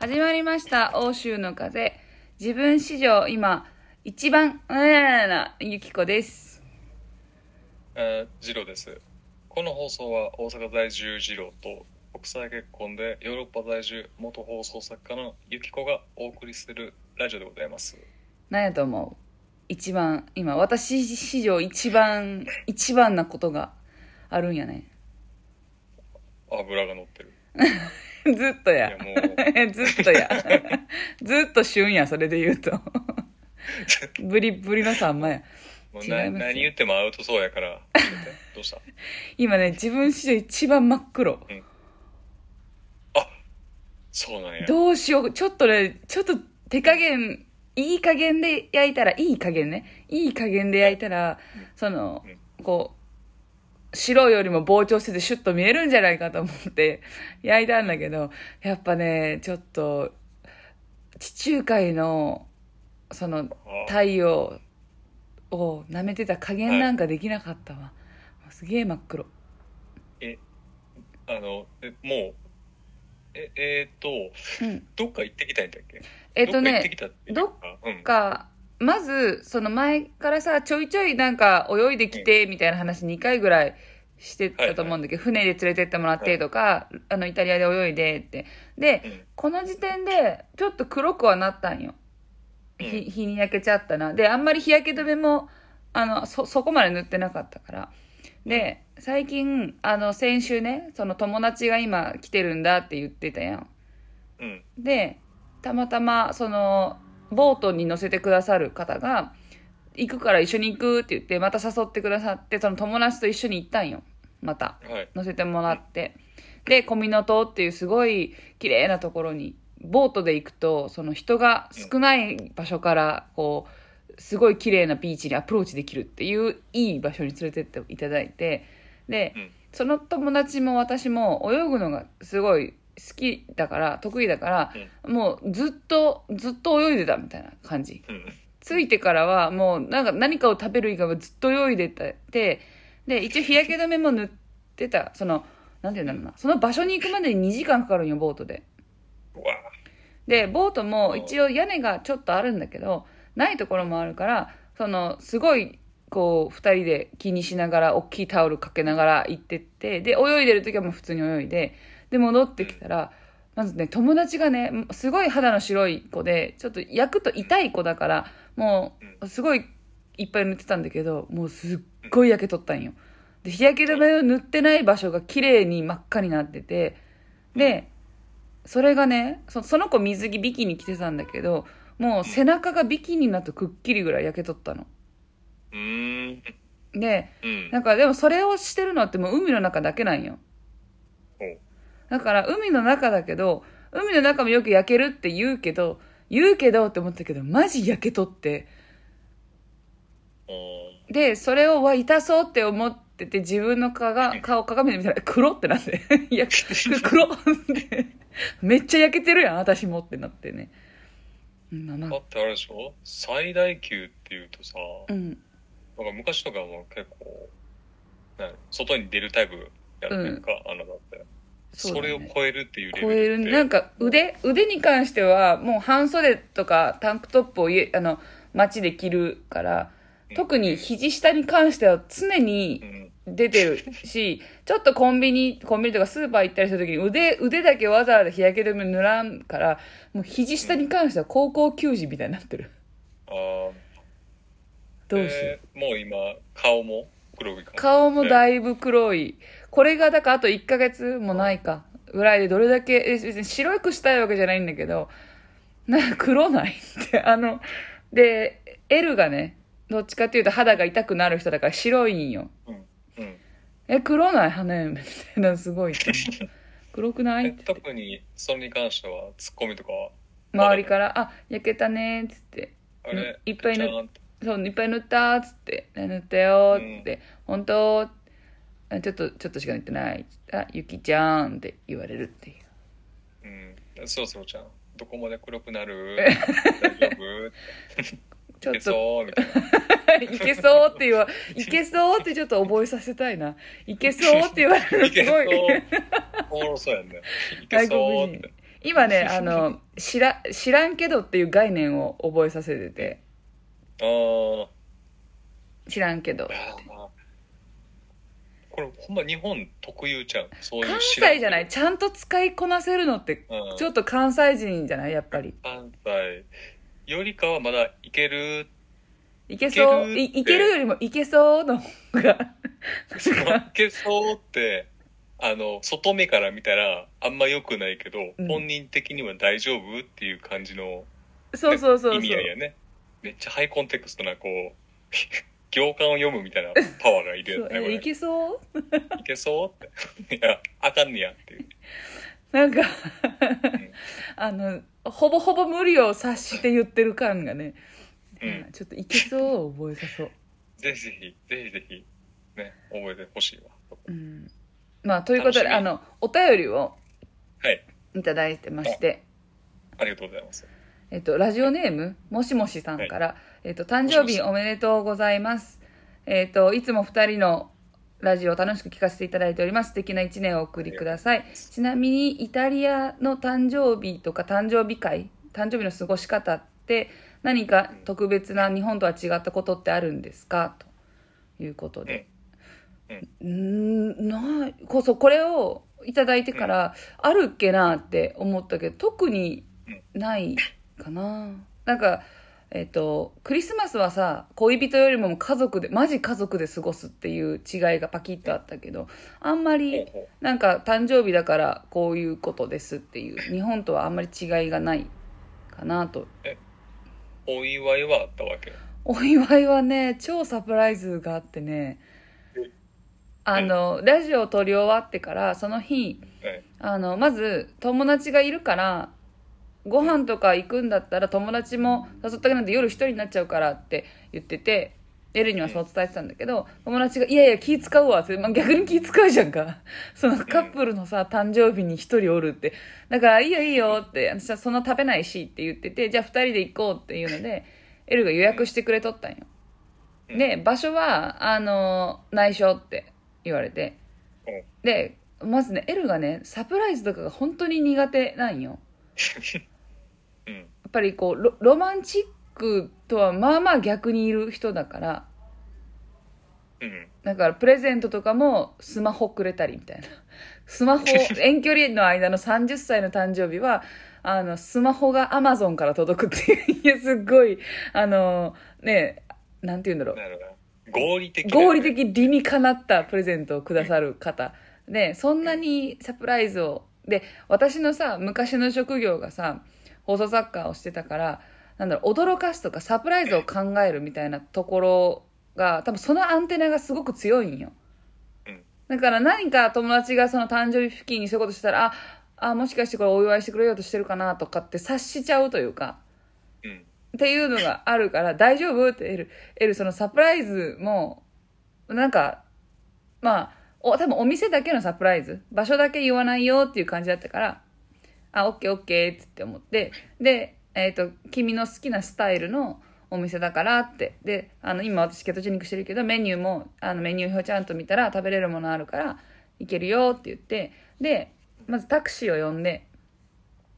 始まりました、欧州の風。自分史上今、一番、うーな、ゆきこです。えー、ジローです。この放送は大阪在住ジローと国際結婚でヨーロッパ在住元放送作家のゆきこがお送りするラジオでございます。何やと思う？一番、今、私史上一番、一番なことがあるんやね。油が乗ってる。ずっとやいや。もう、ずっとや。ずっと旬や、それで言うと。ブリブリのさんまや。もう何言ってもアウトそうやから、どうした？今ね、自分史上一番真っ黒。そうなんや。どうしよう。ちょっとね、ちょっと手加減、いい加減で焼いたら、いい加減ね。いい加減で焼いたら、その、こう、白よりも膨張せずシュッと見えるんじゃないかと思って焼いたんだけど、やっぱね、ちょっと、地中海の、その、太陽を舐めてた加減なんかできなかったわ。もうすげえ真っ黒。あの、えもう、え、えー、っと、うん。どっか行ってきたんだっけ？えっとねどっか行ってき、たっていうどっか、うん。か、まず、その前からさ、ちょいちょいなんか泳いできて、みたいな話2回ぐらいしてたと思うんだけど、船で連れてってもらってとか、あの、イタリアで泳いでって。で、うんこの時点で、ちょっと黒くはなったんよ。ひ日に焼けちゃったな。で、あんまり日焼け止めも、あの、そ、そこまで塗ってなかったから。で、最近、あの、先週ね、その友達が今来てるんだって言ってたやん。うん。でたまたまそのボートに乗せてくださる方が行くから一緒に行くって言ってまた誘ってくださってその友達と一緒に行ったんよ。また。はい。乗せてもらって。で小湊っていうすごい綺麗なところにボートで行くとその人が少ない場所からこうすごい綺麗なビーチにアプローチできるっていういい場所に連れてっていただいて。で、うん。その友達も私も泳ぐのがすごい好きだから得意だから、もうずっとずっと泳いでたみたいな感じ。うん。着いてからはもうなんか何かを食べる以外はずっと泳いでてで一応日焼け止めも塗ってた。そのなんて言うんだろうな。その場所に行くまでに2時間かかるんよボートで。でボートも一応屋根がちょっとあるんだけどないところもあるからそのすごいこう2人で気にしながら大きいタオルかけながら行ってってで泳いでる時はもう普通に泳いでで戻ってきたらまずね友達がねすごい肌の白い子でちょっと焼くと痛い子だからもうすごいいっぱい塗ってたんだけどもうすっごい焼けとったんよで日焼け止めを塗ってない場所が綺麗に真っ赤になっててでそれがねそその子水着ビキニ着てたんだけどもう背中がビキニになってくっきりぐらい焼けとったのうーん。でうん。なんかでもそれをしてるのってもう海の中だけなんよだから海の中だけど海の中もよく焼けるって言うけど言うけどって思ったけどマジ焼けとって。おでそれをわ痛そうって思ってて自分の顔が顔鏡で見たら黒ってなって。いや黒って。めっちゃ焼けてるやん私もってなってね。だってあれでしょ？最大級っていうとさ、うん。なんか昔とかも結構、外に出るタイプやるねんか、あのだって。そ,、れを超えるっていうレ超ベルって。える。なんか腕腕に関してはもう半袖とかタンクトップを家あの街で着るから特に肘下に関しては常にうん。出てるし ちょっとコンビニコンビニとかスーパー行ったりした時に腕腕だけわざわざ日焼け止め塗らんからもう肘下に関しては高校球児みたいになってる。ああ。どうしよう。でもう今、顔も黒い顔もいだいぶ黒いこれがだからあと1ヶ月もないか。ぐらいでどれだけえ別に白くしたいわけじゃないんだけどなんか黒ないって。あので L がねどっちかっていうと肌が痛くなる人だから白いんよ。うん。うん。え黒ない花嫁みたいなすごい 黒くないえって。特にそれに関してはツッコミとかは？周りから「あ焼けたね」っつって。あれ？いっぱい塗っちゃんと。そういっぱい塗ったっつって。塗ったよっつって、本当あちょっとちょっとしか塗ってないあゆきちゃんって言われるっていう。うん。そろそろちゃん。どこまで黒くなる？大丈夫？ちょっとそう？みたいな。いけそう？って言わいけそう？ってちょっと覚えさせたいないけそう？って言われるすごい。おもろそうやんね。いけそう？って。今ねあの知ら知らんけどっていう概念を覚えさせてて。あー。知らんけどあーこれほんま日本特有ちゃう？そういう関西じゃない？ちゃんと使いこなせるのってうん。ちょっと関西人じゃない？やっぱり。関西。よりかはまだいける？いけそう？いいけるよりもいけそうの方が。いけそうってあの外目から見たらあんま良くないけど、うん。本人的には大丈夫っていう感じのそうそうそうそう。意味合いやね。めっちゃハイコンテクストなこう行間を読むみたいなパワーがいるそうやつねこれ。えいけそう？いけそうって。いやあかんねやっていう。なんかあのほぼほぼ無理を察して言ってる感がね、うん。ちょっといけそうを覚えさそう、ぜひぜひぜひぜひね覚えてほしいわ。うん、まあということであのお便りをはい。いただいてまして。ありがとうございます。えっと、ラジオネームもしもしさんから、えっと、誕生日おめでとうございます。えっと、いつも二人のラジオを楽しく聞かせていただいております。素敵な一年をお送りください。ちなみに、イタリアの誕生日とか誕生日会、誕生日の過ごし方って何か特別な日本とは違ったことってあるんですか？ということで。うーん、ない、こそ、これをいただいてから、あるっけなって思ったけど、特にないかな。なんか、えっ、と、クリスマスはさ、恋人よりも家族で、マジ家族で過ごすっていう違いがパキッとあったけど、あんまり、ほなんか誕生日だからこういうことですっていう、日本とはあんまり違いがないかなと。うお祝いはあったわけ？お祝いはね、超サプライズがあってね、あの、ラジオを撮り終わってから、その日、はいあの、まず、友達がいるから、ご飯とか行くんだったら友達も誘ってあげないと夜一人になっちゃうからって言ってて、エルにはそう伝えてたんだけど、友達が、いやいや気使うわって、まあ、逆に気使うじゃんか。そのカップルのさ、誕生日に一人おるって。だから、いいよいいよって、私はそんな食べないしって言ってて、じゃあ二人で行こうっていうので、エルが予約してくれとったんよ。で、場所は、あの、内緒って言われて。うんで、まずね、エルがね、サプライズとかが本当に苦手なんよ。っぱりこうロロマンチックとはまあまあ逆にいる人だからうん。だからプレゼントとかもスマホくれたりみたいな。スマホ遠距離の間の30歳の誕生日はあのスマホがアマゾンから届くっていう。いやすっごいあのねなんて言うんだろう。合理的合理的理にかなったプレゼントをくださる方。でそんなにサプライズを。で私のさ昔の職業がさ放送作家をしてたからなんだろう驚かすとかサプライズを考えるみたいなところが多分そのアンテナがすごく強いんよ。うん。だから何か友達がその誕生日付近にそういうことしたらああもしかしてこれお祝いしてくれようとしてるかなとかって察しちゃうというかうん。っていうのがあるから、大丈夫ってエル、エル、そのサプライズも、なんか、まあ、お、多分お店だけのサプライズ、場所だけ言わないよっていう感じだったから、あ、オッケーオッケーって思って、で、えっ、と、君の好きなスタイルのお店だからって、で、あの、今私ケトジェニックしてるけど、メニューも、あの、メニュー表ちゃんと見たら食べれるものあるから、行けるよって言って、で、まずタクシーを呼んで、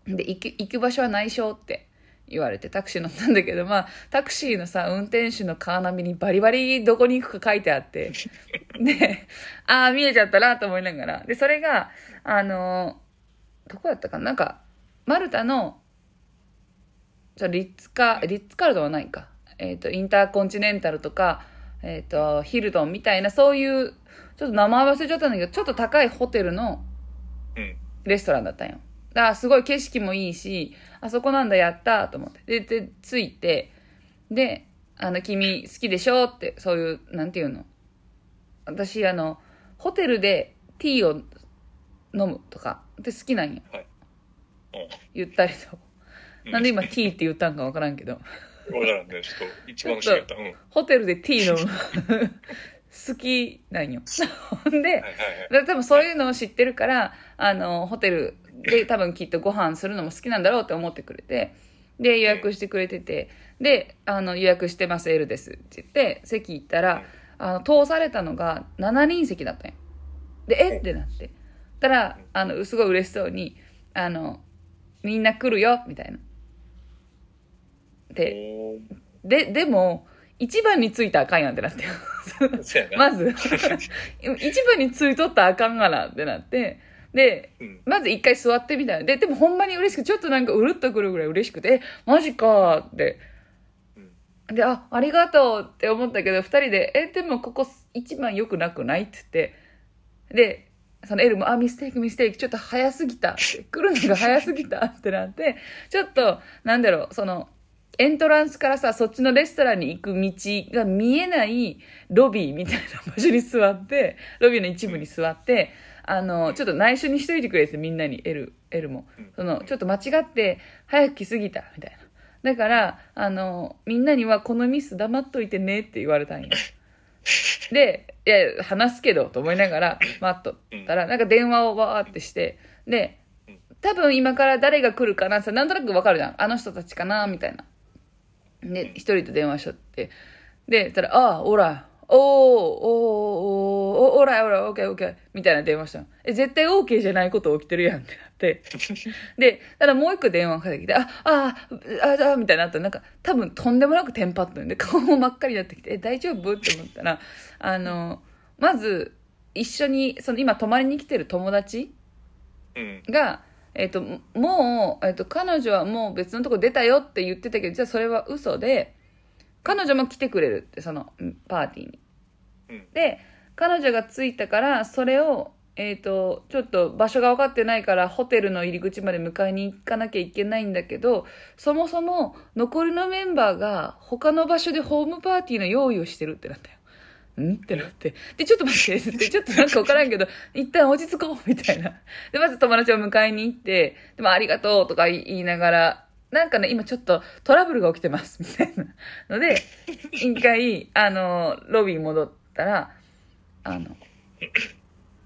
で、行く、行く場所は内緒って言われてタクシー乗ったんだけど、まあ、タクシーのさ、運転手のカーナビにバリバリどこに行くか書いてあって、で、ああ、見えちゃったなと思いながら。で、それが、あの、どこだったかな？なんか、マルタの、ちょリッツカ、リッツカールドはないか。えっ、と、インターコンチネンタルとか、えっ、と、ヒルトンみたいな、そういう、ちょっと名前忘れちゃったんだけど、ちょっと高いホテルのうんレストランだったんよ。だからすごい景色もいいし、あそこなんだ、やったと思って。で、で、着いて、で、あの、君好きでしょって、そういう、なんていうの？私、あの、ホテルでティーを飲むとか、で好きなんよ。はいうんゆったりと。うんなんで今ティーって言ったんかわからんけど。わからんねちょっと一番不思議だったうんはいホテルでティー飲む。好きなんよ。ほんで、はいはいで多分そういうのを知ってるから、あの、ホテルで多分きっとご飯するのも好きなんだろうって思ってくれて、で、予約してくれてて、で、あの、予約してます、L ですって言って、席行ったら、あの、通されたのが7人席だったんよ。で、え？ってなって。たら、あの、すごい嬉しそうに、あの、みんな来るよみたいな。でででも一番についたらあかんやんってなって。まず。一番についとったらあかんがなって。なってでうん。まず一回座ってみたいな。ででもほんまに嬉しくちょっとなんかうるっとくるぐらい嬉しくてえマジかって。うん。で、あ、ありがとうって思ったけど、二人で、え、でもここ一番良くなくない？って言って、で、そのエルも、あ、ミステイク、ミステイク、ちょっと早すぎた来るのが早すぎたってなって、ちょっと、なんだろう、その、エントランスからさ、そっちのレストランに行く道が見えないロビーみたいな場所に座って、ロビーの一部に座って、あの、ちょっと内緒にしといてくれってみんなに、エル、エルも。その、ちょっと間違って、早く来すぎた、みたいな。だから、あの、みんなにはこのミス黙っといてねって言われたんよ。で、いや、話すけど、と思いながら待っとったら、なんか電話をわーってして、で、多分今から誰が来るかなってなんとなくわかるじゃん。あの人たちかなみたいな。で、一人と電話しとって。で、たら、ああ、おら、おー、おー、おー、おら、おら、オッケー、オッケー、みたいな電話したの。え、絶対 OK じゃないこと起きてるやんってなって。で、ただもう一個電話かけてきて、あ、あ、あ、あ、みたいになったら、なんか、多分とんでもなくテンパったんで、顔も真っ赤になってきて、え、大丈夫って思ったら、あの、まず、一緒に、その今泊まりに来てる友達。が、えっ、と、もう、えっ、と、彼女はもう別のとこ出たよって言ってたけど、実はそれは嘘で、彼女も来てくれるって、その、パーティーに。うん。で、彼女が着いたから、それを、えっ、と、ちょっと場所が分かってないから、ホテルの入り口まで迎えに行かなきゃいけないんだけど、そもそも残りのメンバーが他の場所でホームパーティーの用意をしてるってなったよ。ん？ってなって。で、ちょっと待って、って、ちょっとなんか分からんけど、一旦落ち着こう、みたいな。で、まず友達を迎えに行って、でもありがとうとか言いながら、なんかね、今ちょっとトラブルが起きてます、みたいなので、一回、あの、ロビーに戻ったら、あの、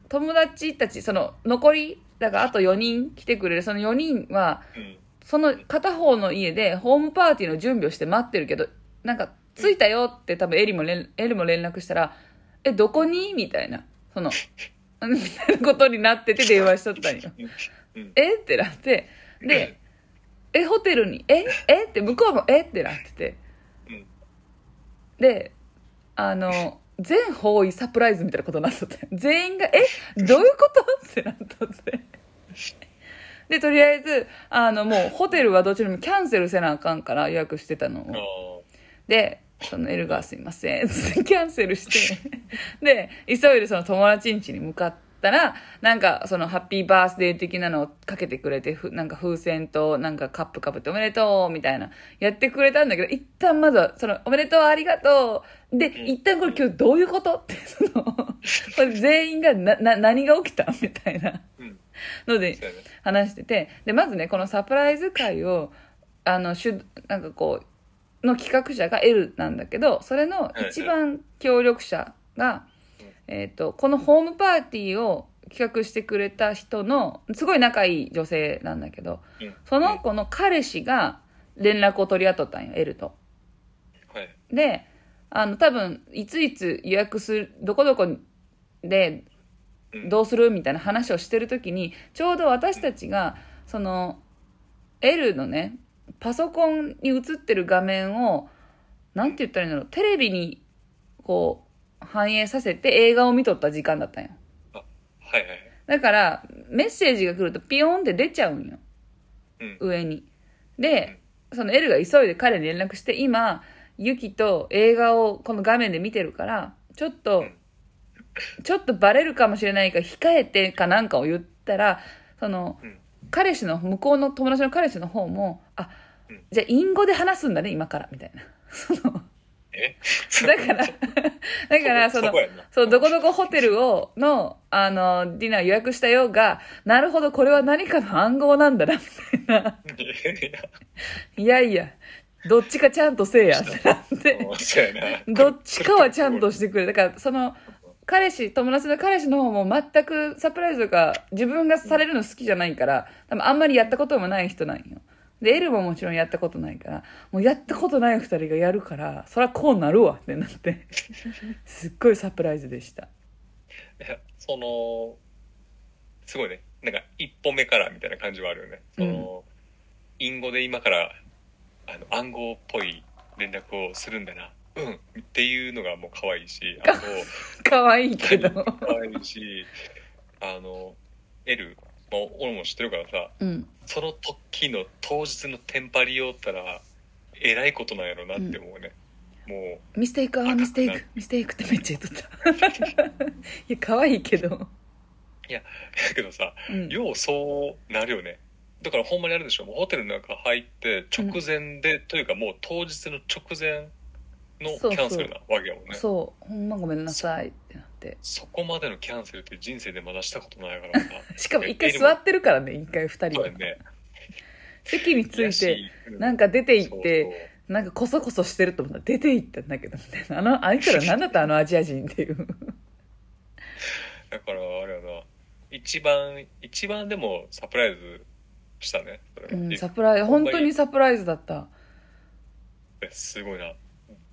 友達たち、その、残り、だからあと4人来てくれる、その4人は、うん。その片方の家でホームパーティーの準備をして待ってるけど、なんか、着いたよって多分エリも連、エルも連絡したら、え、どこに？みたいな。その、みたいなことになってて電話しとったんよ。うん。え？ってなって、で、え、ホテルに、え？え？って向こうもえ？ってなってて。うん。で、あの、全方位サプライズみたいなことになっとって。全員が、えどういうこと？ってなっとって。で、とりあえず、あの、もうホテルはどちらもキャンセルせなあかんから予約してたのあを。あ。で、そのエルがすいません、キャンセルして、で、急いでその友達ん家に向かったら、なんかそのハッピーバースデー的なのをかけてくれて、ふなんか風船となんかカップかぶっておめでとうみたいな、やってくれたんだけど、一旦まずは、そのおめでとうありがとう。で、一旦これ今日どういうこと？って、その、全員がな、な、何が起きた？みたいな。うん。ので。話してて。でまずねこのサプライズ会をあのしゅなんかこうの企画者が L なんだけどそれの一番協力者が、えー、とこのホームパーティーを企画してくれた人のすごい仲いい女性なんだけどうん。その子の彼氏が連絡を取り合っとったんよ L と。はい。であの多分いついつ予約するどこどこでうんどうするみたいな話をしてる時にちょうど私たちがその L のねパソコンに映ってる画面をなんて言ったらいいんだろうテレビにこう反映させて映画を見とった時間だったんよはいはい。だからメッセージが来るとピヨーンって出ちゃうんよ。うん。上に。でその L が急いで彼に連絡して今ユキと映画をこの画面で見てるからちょっと、うん。ちょっとバレるかもしれないから控えてかなんかを言ったらその、うん。彼氏の向こうの友達の彼氏の方もあうん。じゃあ隠語で話すんだね今からみたいな。そのえだから だからその。そう、どこどこホテルを、の、あの、ディナー予約したよが、なるほど、これは何かの暗号なんだな、みたいな。いやいや、どっちかちゃんとせえや、ってなって。どっちかはちゃんとしてくれ。だから、その、彼氏、友達の彼氏の方も全くサプライズとか自分がされるの好きじゃないから、多分あんまりやったこともない人なんよ。で、エルももちろんやったことないから、もうやったことない二人がやるから、そりゃこうなるわってなって、すっごいサプライズでした。いやその、すごいね。なんか、一歩目からみたいな感じはあるよね。その、隠語で今からあの暗号っぽい連絡をするんだなうんっていうのがもう可愛いしあと 可愛いけど。可愛いしあの L まあ俺も知ってるからさうん。その時の当日のテンパりよったらえらいことなんやろなって思うね、もミステイク、あ、ミステイク、ミステイクってめっちゃ言っとった。いや、可愛いけど。うだけどさうん。ようそうなるよねだからほんまにあるでしょもうホテルの中入って直前で、というかもう当日の直前のキャンセルなわけやもんねそう。ほんまごめんなさいってなって。そこまでのキャンセルって人生でまだしたことないからさ しかも一回座ってるからね、一回二人で。そうやね席について、なんかか出て行って、なんかこそこそしてると思ったら出て行ったんだけど、みたいな。あの、あいつら何だったあのアジア人っていう。だからあれやな一番一番でもサプライズしたねうん、サプライズ、本当にサプライズだった。すごいな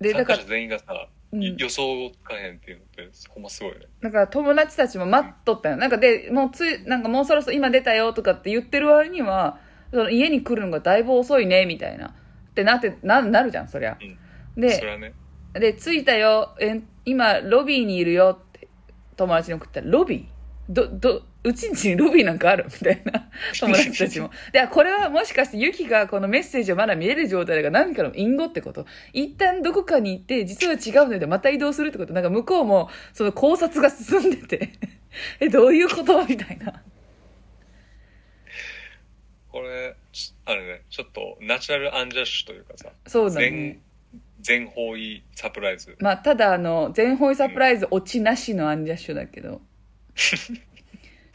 で、だから参加者、全員がさ、うん予想つかへんっていうのってほんますごいよねだから友達たちも待っとったよ。なんかで、もうつい、なんかもうそろそろ今出たよとかって言ってる割には、その家に来るのがだいぶ遅いね、みたいな。ってなって、な、なるじゃん、そりゃ。それで、はねで、着いたよ、え、今、ロビーにいるよって、友達に送ったら、ロビー？ど、ど、うちんちにロビーなんかあるみたいな 友達たちも。で、あこれはもしかしてユキがこのメッセージをまだ見える状態だから何かの隠語ってこと一旦どこかに行って、実は違うのでまた移動するってことなんか向こうもその考察が進んでて、え、どういうことみたいな。これちあれねちょっとナチュラルアンジャッシュというかさそうだね全。全方位サプライズまあ、ただあの、全方位サプライズ落ちなしのアンジャッシュだけど。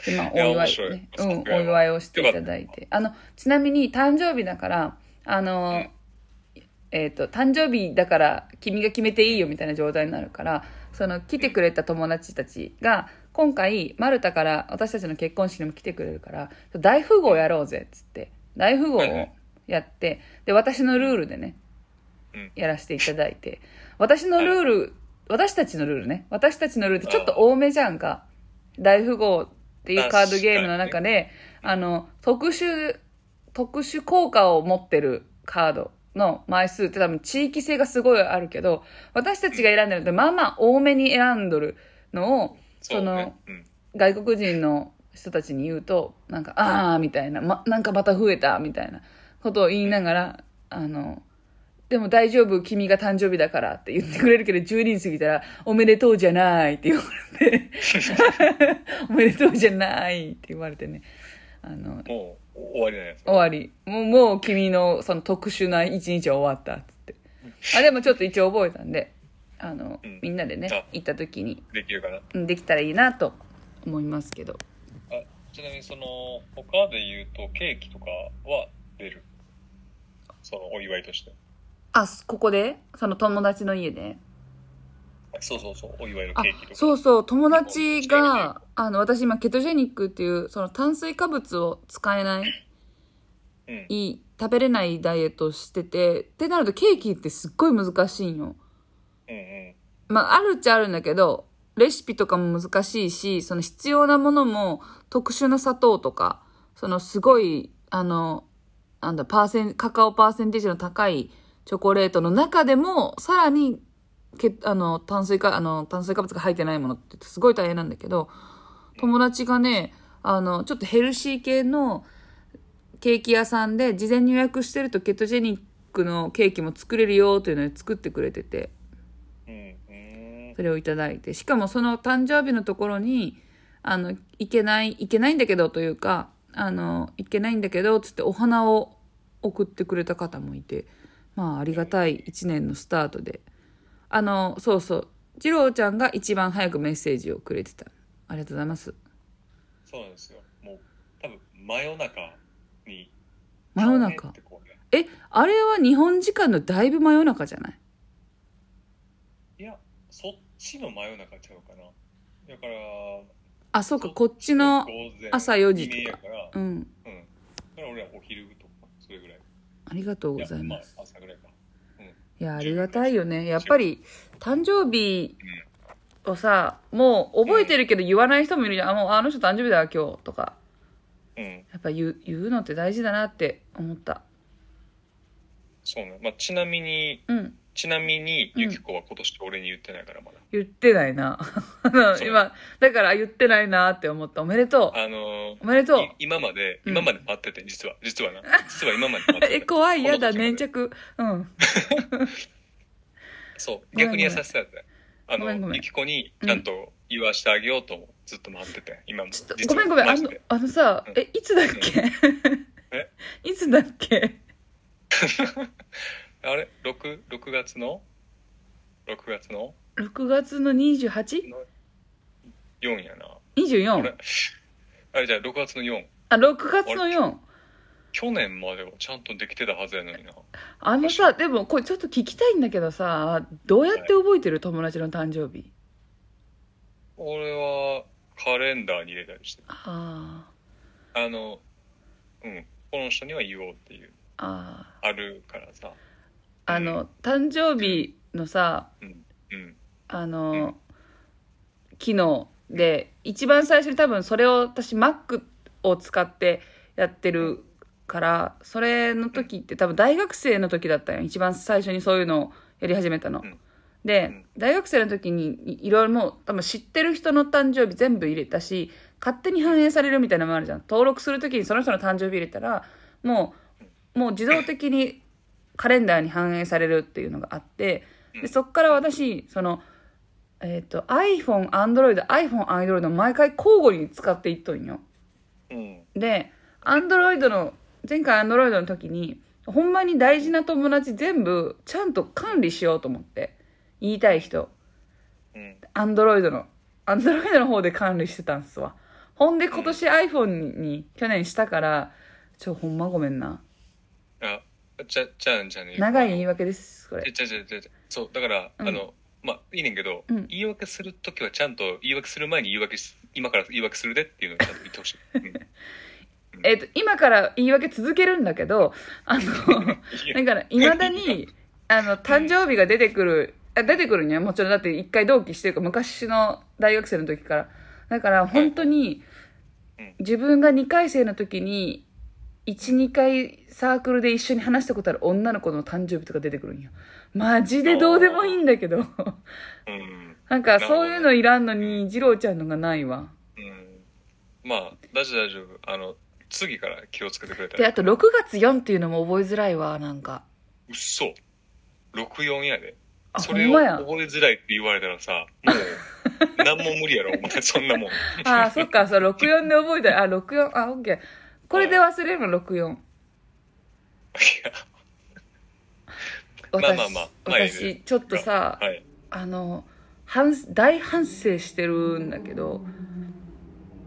でまあ、お祝い、面白いね。うん、お祝いをしていただいて。あの、ちなみに誕生日だから、あの、えっ、と、誕生日だから君が決めていいよみたいな状態になるから、その来てくれた友達たちが、今回、マルタから私たちの結婚式にも来てくれるから、大富豪やろうぜっつって、大富豪をやって、で、私のルールでね、うんやらせていただいて、私のルール、私たちのルールね、私たちのルールってちょっと多めじゃんか。大富豪っていうカードゲームの中で、あの、特殊、特殊効果を持ってるカードの枚数って多分地域性がすごいあるけど、私たちが選んでるのってまあまあ多めに選んどるのを、そうのね。うん。外国人の人たちに言うと、なんか、ああ、みたいな、ま、なんかまた増えた、みたいなことを言いながら、あの、でも大丈夫、君が誕生日だからって言ってくれるけど、12時過ぎたら、おめでとうじゃないって言われて、おめでとうじゃないって言われてね、あの、もう終わりなんやつ終わり。もう、もう君のその特殊な一日は終わったっつって。あ、でもちょっと一応覚えたんで、あの、うん。みんなでねあ、行った時に、できるかな。うんできたらいいなと思いますけど。あちなみにその他で言うとケーキとかは出る？そのお祝いとしてあ、ここで？その友達の家で？そうそうそうお祝いのあケーキとか。そうそう、友達が、あの、私今ケトジェニックっていう、その炭水化物を使えない、うん。いい、食べれないダイエットをしてて、ってなるとケーキってすっごい難しいんよ。うんうん。まあ、あるっちゃあるんだけど、レシピとかも難しいし、その必要なものも特殊な砂糖とか、そのすごい、あの、なんだ、パーセン、カカオパーセンテージの高いチョコレートの中でも、さらに、けあの、炭水化、あの、炭水化物が入ってないものってすごい大変なんだけど、友達がね、あの、ちょっとヘルシー系のケーキ屋さんで事前に予約してるとケトジェニックのケーキも作れるよというので作ってくれてて、それをいただいて、しかもその誕生日のところに、あの、いけない、いけないんだけどというか、あの、いけないんだけど、つってお花を送ってくれた方もいて、まあ、ありがたい一年のスタートで。あの、そうそう、次郎ちゃんが一番早くメッセージをくれてた。ありがとうございます。そうなんですよ。もう多分真夜中に真夜中？ね。え、あれは日本時間のだいぶ真夜中じゃない？いやそっちの真夜中ちゃうかな。だからあ、そうか、こっちの、朝4時とか。うん。うん。だから俺はお昼りがとうございやます。まあ朝ぐらいかいや、ありがたいよね。やっぱり、誕生日をさ、もう覚えてるけど言わない人もいるじゃん。あ、もうあの人誕生日だ、今日。とか。うんやっぱ言う、言うのって大事だなって思った。そうね。まあ、ちなみに、うん。ちなみに、うんゆきこは今年俺に言ってないから、まだ。言ってないな。今、だから言ってないなって思った。おめでとう。あのーおめでとうい。今まで、うん今まで待ってて、実は。実はな。実は今まで待って え、て。怖い、やだ、粘着。うん。そう。逆に優しさやっあの、ゆきこにちゃんと言わしてあげようとずっと待ってて、今も。ちょっと、実はごめんごめん。あのあのさうん、え、いつだっけ？え？いつだっけ？あれ ?6、6月の ?6 月の ?6 月の 28?24? 4やな。あれあれじゃあ6月の4。あ、6月の4。去年まではちゃんとできてたはずやのにな。あのさ、でもこれちょっと聞きたいんだけどさ、どうやって覚えてる？友達の誕生日。俺はカレンダーに入れたりして。ああの、うん。この人には言おうっていう、あ、ああるからさ。あ。あの、誕生日のさ、うん。うん。あの、機能で、一番最初に多分それを私 Mac を使ってやってるから、それの時って多分大学生の時だったよ。一番最初にそういうのをやり始めたの。うんで、うん大学生の時にいいろいろもう多分知ってる人の誕生日全部入れたし、勝手に反映されるみたいなのもあるじゃん。登録する時にその人の誕生日入れたら、もう、もう自動的にカレンダーに反映されるっていうのがあって、でそっから私、その、えっ、と、iPhone、Android、iPhone、Android 毎回交互に使っていっとんよ。うん。で、Android の、前回 Android の時に、ほんまに大事な友達全部ちゃんと管理しようと思って。言いたい人。うん。アンドロイドの、アンドロイドの方で管理してたんすわ。ほんで今年 iPhone に去年したから、ちょ、ほんまごめんな。あ、じゃ、じゃあ、じゃあね？長い言い訳です、これ。じゃじゃじゃじゃそう、だから、うんあの、まあ、いいねんけど、うん言い訳するときはちゃんと言い訳する前に言い訳し、今から言い訳するでっていうのをちゃんと言ってほしい。うん えっ、と、今から言い訳続けるんだけど、あの、だから、未だに、あの、誕生日が出てくる、あ出てくるにはもちろんだって一回同期してるから、昔の大学生の時から。だから、本当にうん、自分が2回生の時に、1、2回サークルで一緒に話したことある女の子の誕生日とか出てくるんよ。マジでどうでもいいんだけど。うん。なんか、そういうのいらんのに、二郎ちゃんのがないわ。うん。まあ、大丈夫大丈夫。あの、次から気をつけてくれたで、ら。あと6月4っていうのも覚えづらいわ、なんか。うっそ。64やで。あ、それを。覚えづらいって言われたらさ、もう、なんも無理やろ、お前、そんなもん。ああ、そっか、そう、64で覚えたら、あ、64、あ、オッケー。これで忘れるの、64。いやまあまあまあまあいいです私、ちょっとさ、はい。あの、反、大反省してるんだけど、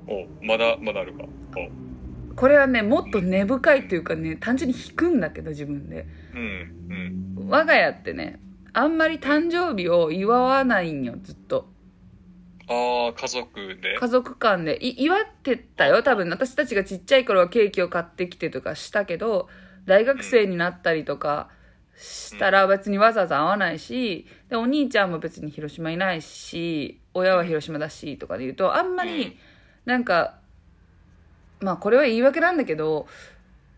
おまだ、まだあるか。これはね、もっと根深いというかね、単純に引くんだけど、自分で。おうん、うん。我が家ってね、あんまり誕生日を祝わないんよ、ずっと。ああ、家族で？家族間で。い祝ってたよ、多分。私たちがちっちゃい頃はケーキを買ってきてとかしたけど、大学生になったりとかしたら別にわざわざ会わないし、で、お兄ちゃんも別に広島いないし、親は広島だしとかで言うと、あんまうんり、なんか、まあこれは言い訳なんだけど、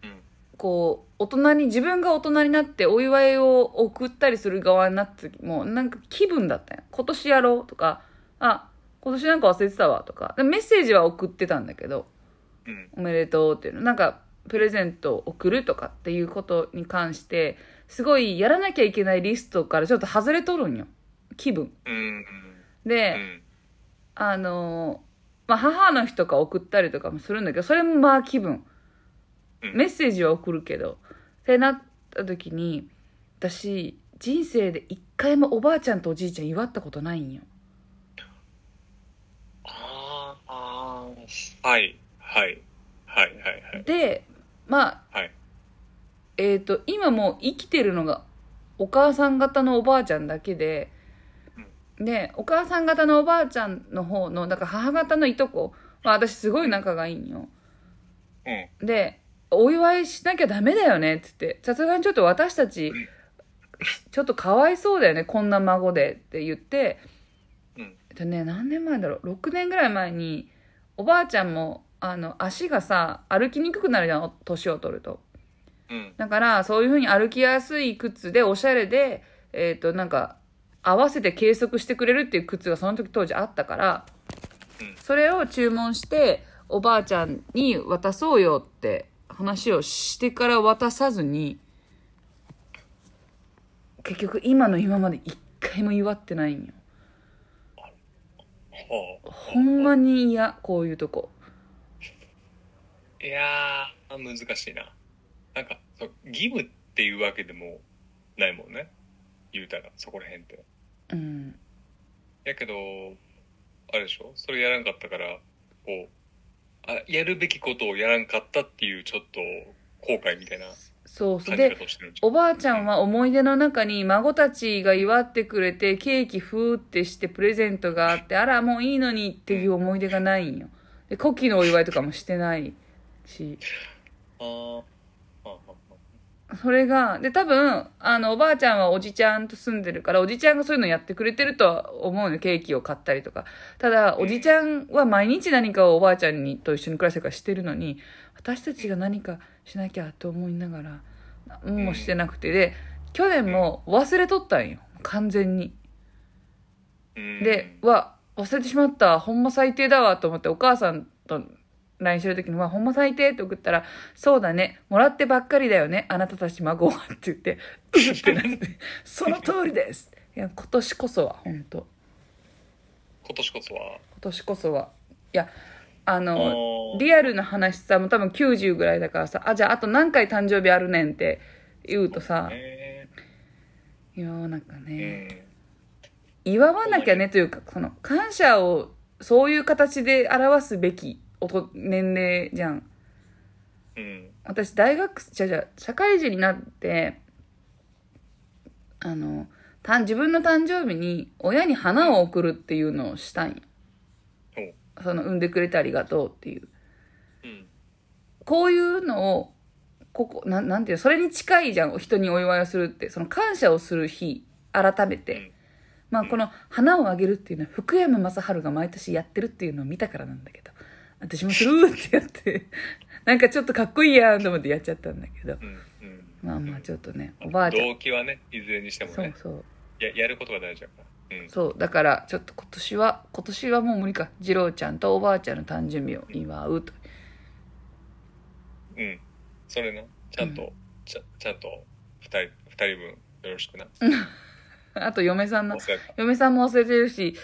うん。こう、大人に、自分が大人になってお祝いを送ったりする側になった時も、なんか気分だったよ。今年やろうとか、あ、今年なんか忘れてたわとか、でメッセージは送ってたんだけど、うん。おめでとうっていうの。なんか、プレゼントを送るとかっていうことに関して、すごいやらなきゃいけないリストからちょっと外れとるんよ。気分。うん。うで、ん。あのーまあ、母の日とか送ったりとかもするんだけど、それもまあ気分。うんメッセージは送るけど。ってなった時に、私、人生で一回もおばあちゃんとおじいちゃん祝ったことないんよ。あーあー、はい。はい。はい。はい。はい。で、まあ、はい。えっ、と、今もう生きてるのが、お母さん方のおばあちゃんだけで、で、お母さん方のおばあちゃんの方の、だから母方のいとこは私すごい仲がいいんよ。うん。で、お祝いしなきゃダメだよねって言って、さすがにちょっと私たち、ちょっとかわいそうだよね、こんな孫でって言って、うん。えっとね、何年前だろう、6年ぐらい前に、おばあちゃんも、あの、足がさ、歩きにくくなるじゃん、お年を取ると。うん。だから、そういう風に歩きやすい靴で、おしゃれで、えっ、と、なんか、合わせて計測してくれるっていう靴がその時当時あったから、うんそれを注文して、おばあちゃんに渡そうよって話をしてから渡さずに、結局今の今まで一回も祝ってないんよ。はあ。ほんまに嫌、こういうとこ。いやー、難しいな。なんか、そう義務っていうわけでもないもんね。言うたら、そこら辺って。うん。やけど、あれでしょ？それやらんかったから、こう、あ、やるべきことをやらんかったっていう、ちょっと、後悔みたいなそうそう。で。おばあちゃんは思い出の中に孫たちが祝ってくれてケーキふーってしてプレゼントがあってあらもういいのにっていう思い出がないんよ。で古希のお祝いとかもしてないし。それがで多分あのおばあちゃんはおじちゃんと住んでるからおじちゃんがそういうのやってくれてるとは思うのケーキを買ったりとか。ただおじちゃんは毎日何かをおばあちゃんにと一緒に暮らしてるからしてるのに私たちが何かしなきゃと思いながら何もしてなくて。で去年も忘れとったんよ。完全に。うん。で、うわ忘れてしまった。ほんま最低だわと思ってお母さんと LINE してる時に「わほんま最低」って送ったら「そうだね。もらってばっかりだよね。あなたたち孫は」って言って「うっ」ってなって「その通りです」いや今年こそは本当。今年こそは、今年こそは。いやああのー。リアルな話さもう多分90ぐらいだからさ「あじゃああと何回誕生日あるねん」って言うとさね。祝わなきゃうね、ん。祝わなきゃねというかその感謝をそういう形で表すべき年齢じゃん。うん。私大学じゃじゃ社会人になってあのた自分の誕生日に親に花を贈るっていうのをしたんよ。おその産んでくれてありがとうっていう。うん。こういうのをここなんなんていうのそれに近いじゃん人にお祝いをするって。その感謝をする日改めて、うん。まあこの花をあげるっていうのは福山雅治が毎年やってるっていうのを見たからなんだけど。私もするってやって。なんかちょっとかっこいいやんと思ってやっちゃったんだけど。うん。うん。まあまあちょっとねおばあちゃん。動機はね、いずれにしてもね、そうそう。ややることが大事だから。うん。そうだからちょっと今年は今年はもう無理か次郎ちゃんとおばあちゃんの誕生日を祝うとうん。それな。ちゃんと、ちゃちゃんと、二人、二人分よろしくな。あと嫁さんの。嫁さんも忘れてるし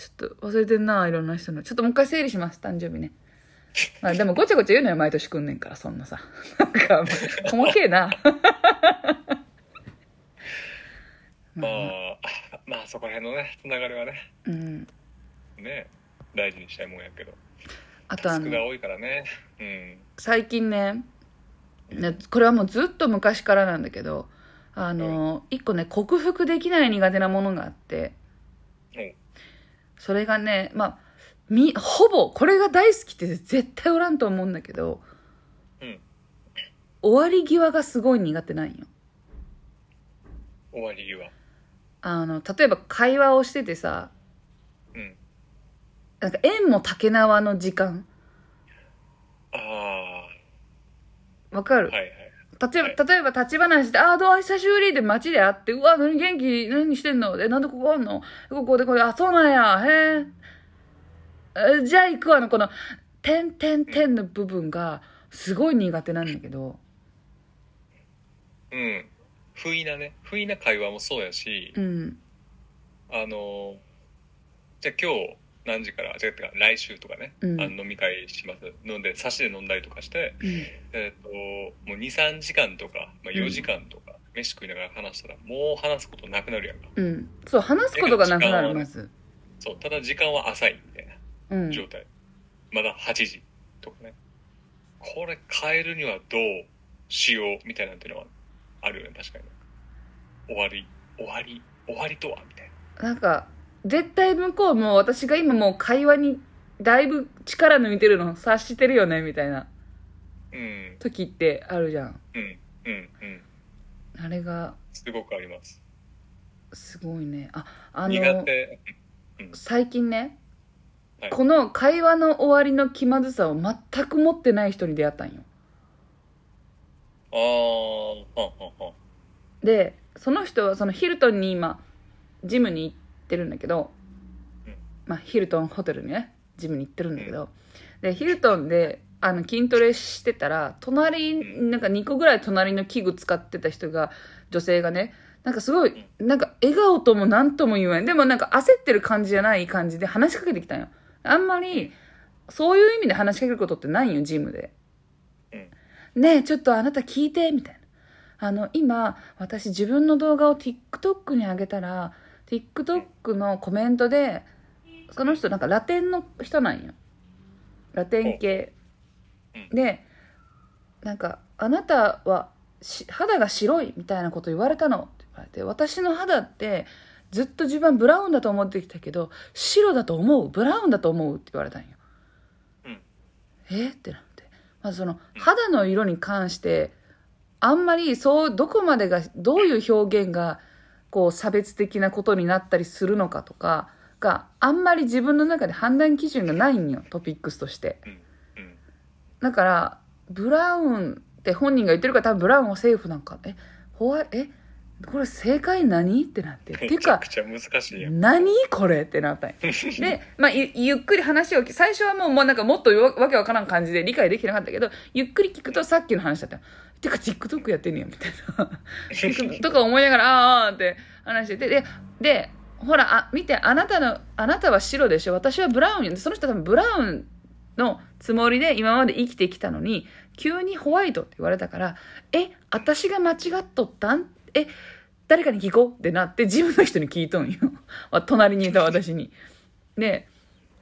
ちょっと忘れてんないろんな人のちょっともう一回整理します誕生日ね まあでもごちゃごちゃ言うのよ毎年来んねんからそんなさなんか 細けえなまあ、まあそこら辺のね、つながりはね、うんね、大事にしたいもんやけど。あとあのタスクが多いからね。うん。最近ねねこれはもうずっと昔からなんだけどあの一個ね克服できない苦手なものがあってうんそれがねまあみほぼこれが大好きって絶対おらんと思うんだけどうん。終わり際がすごい苦手なんよ終わり際。あの例えば会話をしててさうん。なんか縁も竹縄の時間。あわかる、あ、はいはい。例えば、例えば立ち話で、ああ、どう？久しぶりで街で会って、うわ、何元気？何してんの？え、なんでここあんの？ここでこれ、あ、そうなんや、へえ。えじゃあ行くわの、この、点点点の部分が、すごい苦手なんだけど、うん。不意なね、不意な会話もそうやし、うん、あの、じゃあ今日何時から、じゃあ来週とかね、うんあの飲み会します。飲んで、差しで飲んだりとかして、うん、えっ、と、もう2、3時間とか、まあ、4時間とか、飯食いながら話したら、もう話すことなくなるやんか。うん。そう、話すことがなくなる、まず。そう、ただ時間は浅いみたいなうん。状態。まだ8時とかね。これ変えるにはどうしようみたいなっていうのはあるよね、確かに。終わり、終わり、終わりとはみたいな。なんか、絶対向こうも、私が今もう会話に、だいぶ力抜いてるの察してるよね、みたいなうん、時ってあるじゃん。うん、うん、うん。あれが、すごくあります。すごいね。あ、あ苦の、手。最近ね、はいこの会話の終わりの気まずさを全く持ってない人に出会ったんよ。ああ、はんはんはん。でその人はそのヒルトンに今ジムに行ってるんだけど、うん。まあ、ヒルトンホテルにねジムに行ってるんだけど、でヒルトンであの筋トレしてたら隣なんか2個ぐらい隣の器具使ってた人が女性がねなんかすごいなんか笑顔とも何とも言えん。でもなんか焦ってる感じじゃない感じで話しかけてきたんよ。あんまりそういう意味で話しかけることってないんよジムで。うん。ねえ、ちょっとあなた聞いて、みたいな。あの、今、私自分の動画を TikTok に上げたら、TikTok のコメントで、その人なんかラテンの人なんよ。ラテン系。うで、なんか、あなたはし肌が白いみたいなこと言われたのって言われて、私の肌ってずっと自分はブラウンだと思ってきたけど、白だと思うブラウンだと思うって言われたんよ。うん。え？ってなまずその肌の色に関してあんまりそうどこまでがどういう表現がこう差別的なことになったりするのかとかがあんまり自分の中で判断基準がないんよトピックスとして。だからブラウンって本人が言ってるから多分ブラウンはセーフなんかえホワイえこれ正解何？ってなって。っていうかめちゃくちゃ難しいやん。何？これってなったんよ で、まあ、ゆゆっくり話を聞最初はもうもうなんかもっとわわけわからん感じで理解できてなかったけどゆっくり聞くとさっきの話だったよ。てか TikTok やってんねやみたいな。とか思いながらあーって話してて。ででほらあ見てあなたのあなたは白でしょ？私はブラウンよその人は多分ブラウンのつもりで今まで生きてきたのに急にホワイトって言われたからえ私が間違っとったん？え誰かに聞こうってなってジムの人に聞いとんよ 隣にいた私にで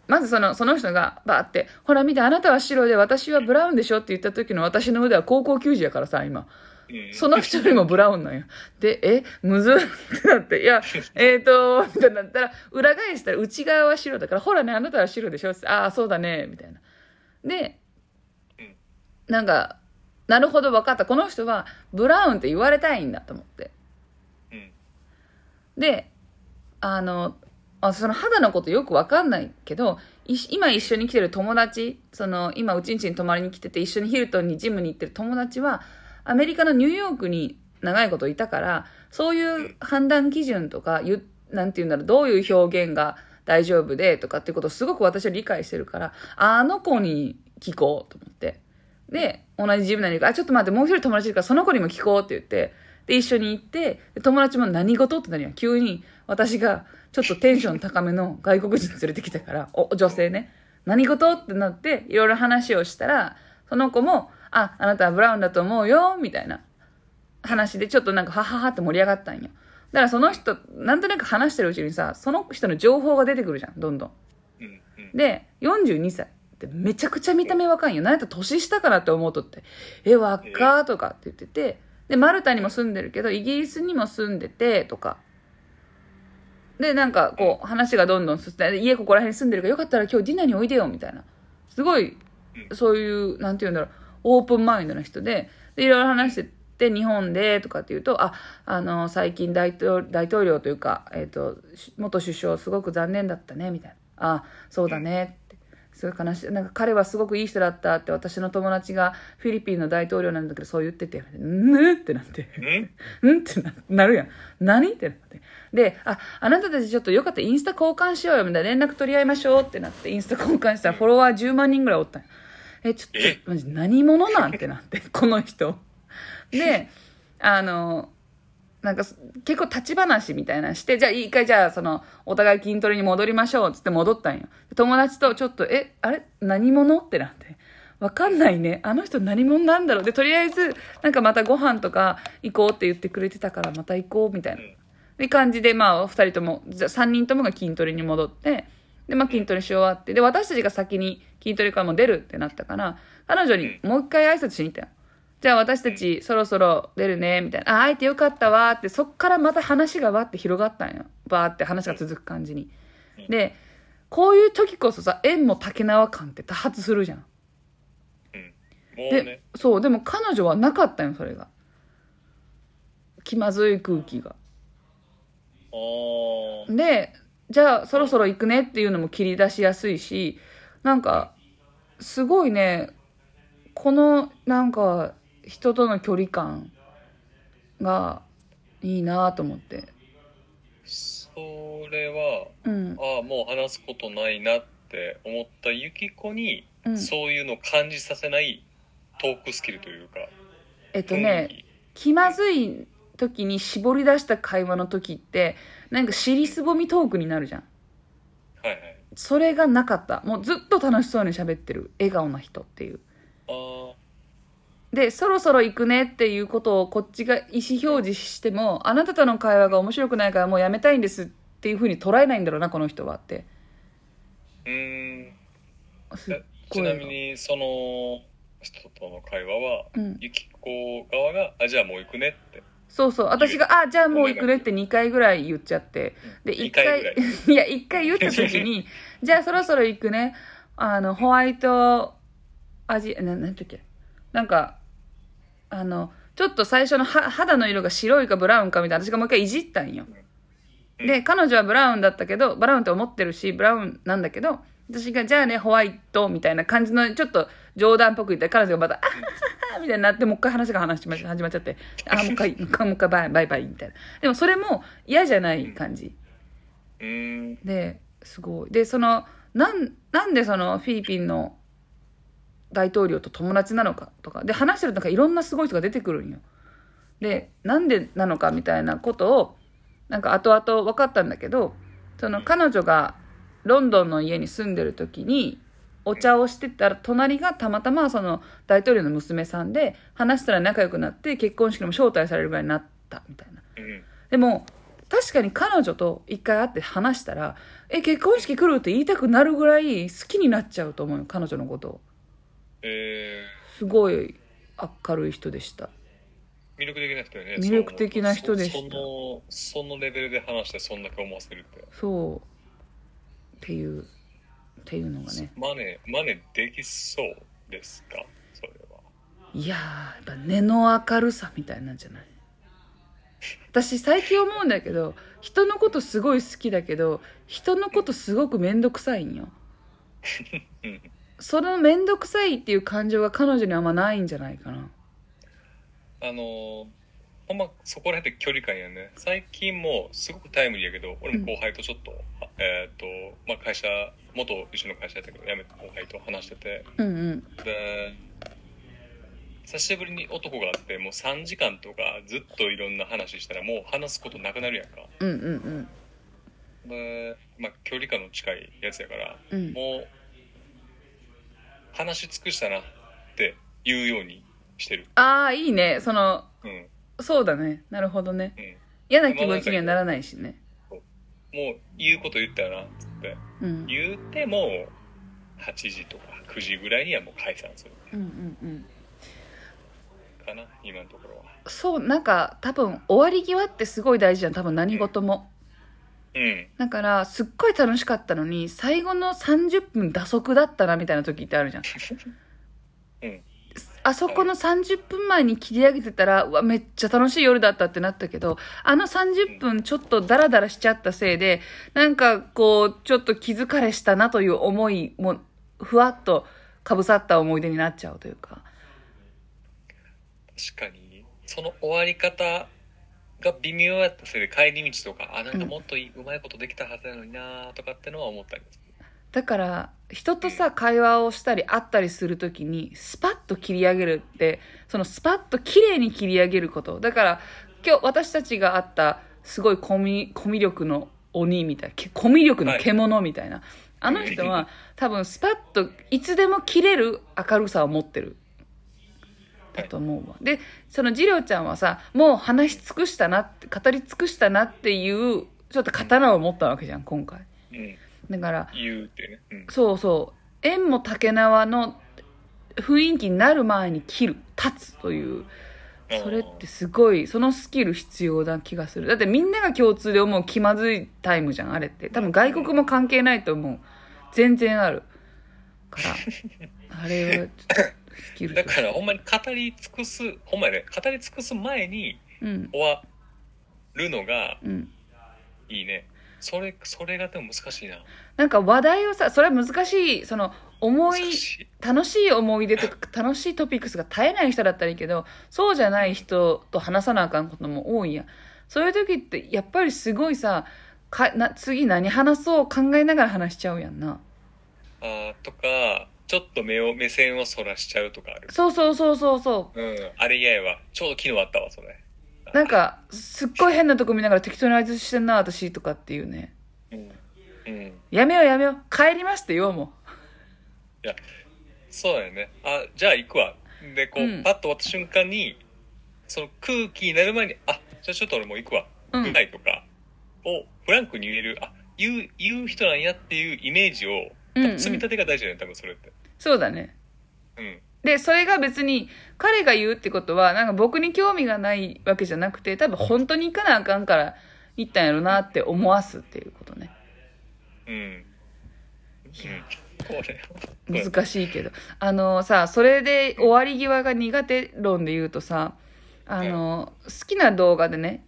まずそのその人がバーって「ほら見てあなたは白で私はブラウンでしょ」って言った時の私の腕は高校球児やからさ今うん。その人よりもブラウンなんよ。で、え、むずっってなって、いや、えっ、ー、と、みたいになったら、裏返したら内側は白だから、ほらね、あなたは白でしょって、ああ、そうだね、みたいな。でうん、なんか、なるほど分かった。この人は、ブラウンって言われたいんだと思って。うん。で、あの、あその肌のことよく分かんないけど、い今一緒に来てる友達、その、今うちんちに泊まりに来てて、一緒にヒルトンにジムに行ってる友達は、アメリカのニューヨークに長いこといたから、そういう判断基準とか、ゆなんていうんだろう、どういう表現が大丈夫でとかっていうことをすごく私は理解してるから、あの子に聞こうと思って。で、同じジム内に行くあ、ちょっと待って、もう一人友達いるから、その子にも聞こうって言って、で、一緒に行って、で友達も何事ってなるやん。急に、私が、ちょっとテンション高めの外国人連れてきたから、お、女性ね。何事ってなって、いろいろ話をしたら、その子も、あ、あなたはブラウンだと思うよ、みたいな話で、ちょっとなんか、はははって盛り上がったんよ。だからその人、なんとなく話してるうちにさ、その人の情報が出てくるじゃん、どんどん。で、42歳ってめちゃくちゃ見た目若いんよ。なんやったら年下かなって思うとって、え、若ーとかって言ってて、で、マルタにも住んでるけど、イギリスにも住んでて、とか。で、なんかこう、話がどんどん進んで、で家ここら辺に住んでるから、よかったら今日ディナーにおいでよ、みたいな。すごい、そういう、なんて言うんだろう、オープンマインドな人で、で、いろいろ話してて、日本で、とかって言うと、あ、あの、最近大統大統領というか、えっ、と、し元首相すごく残念だったね、みたいな。あ、そうだね、って。すごい悲しい。なんか彼はすごくいい人だったって、私の友達がフィリピンの大統領なんだけど、そう言ってて、んってなって。うん。んってななるやん。何？ってなって。で、あ、あなたたちちょっとよかったらインスタ交換しようよ、みたいな連絡取り合いましょうってなって、インスタ交換したらフォロワー10万人ぐらいおったんやえ、ちょえっと、マジ何者なん？てなって、この人。で、あの、なんかす結構立ち話みたいなのして、じゃあ一回じゃあその、お互い筋トレに戻りましょうっつって戻ったんよ。友達とちょっと、え、あれ？何者？ってなって。わかんないね。あの人何者なんだろう。で、とりあえず、なんかまたご飯とか行こうって言ってくれてたから、また行こうみたいな。で、感じで、まあ、二人とも、じゃ三人ともが筋トレに戻って、で、まあ、筋トレし終わって、で、私たちが先に筋トレからも出るってなったから、彼女にもう一回挨拶しに行ったよ。じゃあ私たちそろそろ出るね、みたいな。あ、会えてよかったわって、そっからまた話がわって広がったんよ。バーって話が続く感じに。で、こういう時こそさ、縁も竹縄感って多発するじゃん。うん。もうでね。、そう、でも彼女はなかったよ、それが。気まずい空気が。で、じゃあそろそろ行くねっていうのも切り出しやすいし、なんか、すごいね、この、なんか、人との距離感がいいなと思ってそれはうん。ああもう話すことないなって思ったユキコに、うん。そういうのを感じさせないトークスキルというかえっとね気。まずい時に絞り出した会話の時ってなんか尻すぼみトークになるじゃん。はいはい。それがなかった。もうずっと楽しそうに喋ってる。笑顔な人っていう。あでそろそろ行くねっていうことをこっちが意思表示してもあなたとの会話が面白くないからもうやめたいんですっていうふうに捉えないんだろうなこの人はって。ーうーん。すっえごいちなみにその人との会話は、うん。ユキコ側が「あじゃあもう行くね」って。そうそう。私が「あじゃあもう行くね」って2回ぐらい言っちゃって。で1二回い。いや1回言った時に「じゃあそろそろ行くね」あのホワイト味ななんて言っけ？なんかあのちょっと最初のは肌の色が白いかブラウンかみたいな私がもう一回いじったんよ。うんで彼女はブラウンだったけどブラウンって思ってるしブラウンなんだけど私がじゃあねホワイトみたいな感じのちょっと冗談っぽく言ったら彼女がまた「あははは みたいになってもう一回話が話しま始まっちゃって「あもう一回もう一回もう一回バイバイバイ」みたいな。でもそれも嫌じゃない感じ。ですごい。でそのなんなんでそのフィリピンの大統領と友達なのかとか。で話してるとなんかいろんなすごい人が出てくるんよ。でなんでなのかみたいなことをなんか後々分かったんだけどその彼女がロンドンの家に住んでる時にお茶をしてたら隣がたまたまその大統領の娘さんで話したら仲良くなって結婚式にも招待されるぐらいになったみたいな。うん。でも確かに彼女と一回会って話したら「え結婚式来る?」って言いたくなるぐらい好きになっちゃうと思うよ彼女のことを。えすごい明るい人でした。ー、魅力的な人よね。魅力的な人でした。そそのそのレベルで話してそんだけ思わせるって。そう。っていうっていうのがね。マネマネできそうですか？それは。いやーやっぱ根の明るさみたいなんじゃない？私最近思うんだけど人のことすごい好きだけど人のことすごく面倒くさいんよ。うん。その面倒くさいっていう感情が彼女にはあんまないんじゃないかなあのーほんまそこら辺で距離感やね。最近もすごくタイムリーやけど俺も後輩とちょっと、あえっ、とまあ会社元一緒の会社やったけど辞めた後輩と話してて。うんうん。で久しぶりに男があってもう3時間とかずっといろんな話したらもう話すことなくなるやんか。うんうんで、まあ、距離感の近いやつやからうん。うんもう話し尽くしたなって言うようにしてる。ああいいね。そのうん。そうだね。なるほどね。うん。嫌な気持ちにはならないしね。もう言うこと言ったよなっつって。うん。言うても8時とか9時ぐらいにはもう解散する。うんうんうん。かな今のところは。そうなんか多分終わり際ってすごい大事じゃん。多分何事も。うん。だからすっごい楽しかったのに最後の30分打足だったなみたいな時ってあるじゃん。うんあそこの30分前に切り上げてたらうわめっちゃ楽しい夜だったってなったけどあの30分ちょっとダラダラしちゃったせいでなんかこうちょっと気疲れしたなという思いもふわっとかぶさった思い出になっちゃうというか。確かに。その終わり方が微妙やったせいで帰り道とかあなんかもっといい、うまいことできたはずなのになとかってのは思ったりすだから人とさ会話をしたり会ったりするときにスパッと切り上げるってそのスパッと綺麗に切り上げること。だから今日私たちが会ったすごいコミコミュ力の鬼みたいなけコミュ力の獣みたいな、あの人は多分スパッといつでも切れる明るさを持ってる。だと思うわ。でその次郎ちゃんはさもう話し尽くしたなって語り尽くしたなっていうちょっと刀を持ったわけじゃん今回。うんだから言うってね、うん、そうそう。縁も竹縄の雰囲気になる前に切る。立つという。それってすごいそのスキル必要な気がする。だってみんなが共通で思う気まずいタイムじゃんあれって。多分外国も関係ないと思う。全然ある。から あれはちょっとスキルとだからほんまに語り尽くすほんまやね。語り尽くす前にうん。終わるのがうん。いいねそれそれがでも難しいな。なんか話題をさそれは難しいその思い楽しい思い出とか 楽しいトピックスが絶えない人だったらいいけどそうじゃない人と話さなあかんことも多いや。んそういう時ってやっぱりすごいさかな次何話そう考えながら話しちゃうやんな。あーとかちょっと目を目線をそらしちゃうとかある。そうそうそうそうそう。んあれ嫌やわ。ちょうど昨日あったわそれ。うなんかすっごい変なとこ見ながら適当に相槌してんな私とかっていうね。うん。うん。やめようやめよう。帰りますって言おうもいやそうだよね。あじゃあ行くわ。でこう、うん。パッと終わった瞬間にその空気になる前にあじゃあちょっと俺もう行くわ。うん。ぐらいとかをフランクに言えるあ言う言う人なんやっていうイメージを積み立てが大事だよね多分それって。そうだね。うんでそれが別に彼が言うってことはなんか僕に興味がないわけじゃなくて多分本当に行かなあかんから行ったんやろなって思わすっていうことね。うん。難しいけど。あのさそれで終わり際が苦手論で言うとさあの好きな動画でね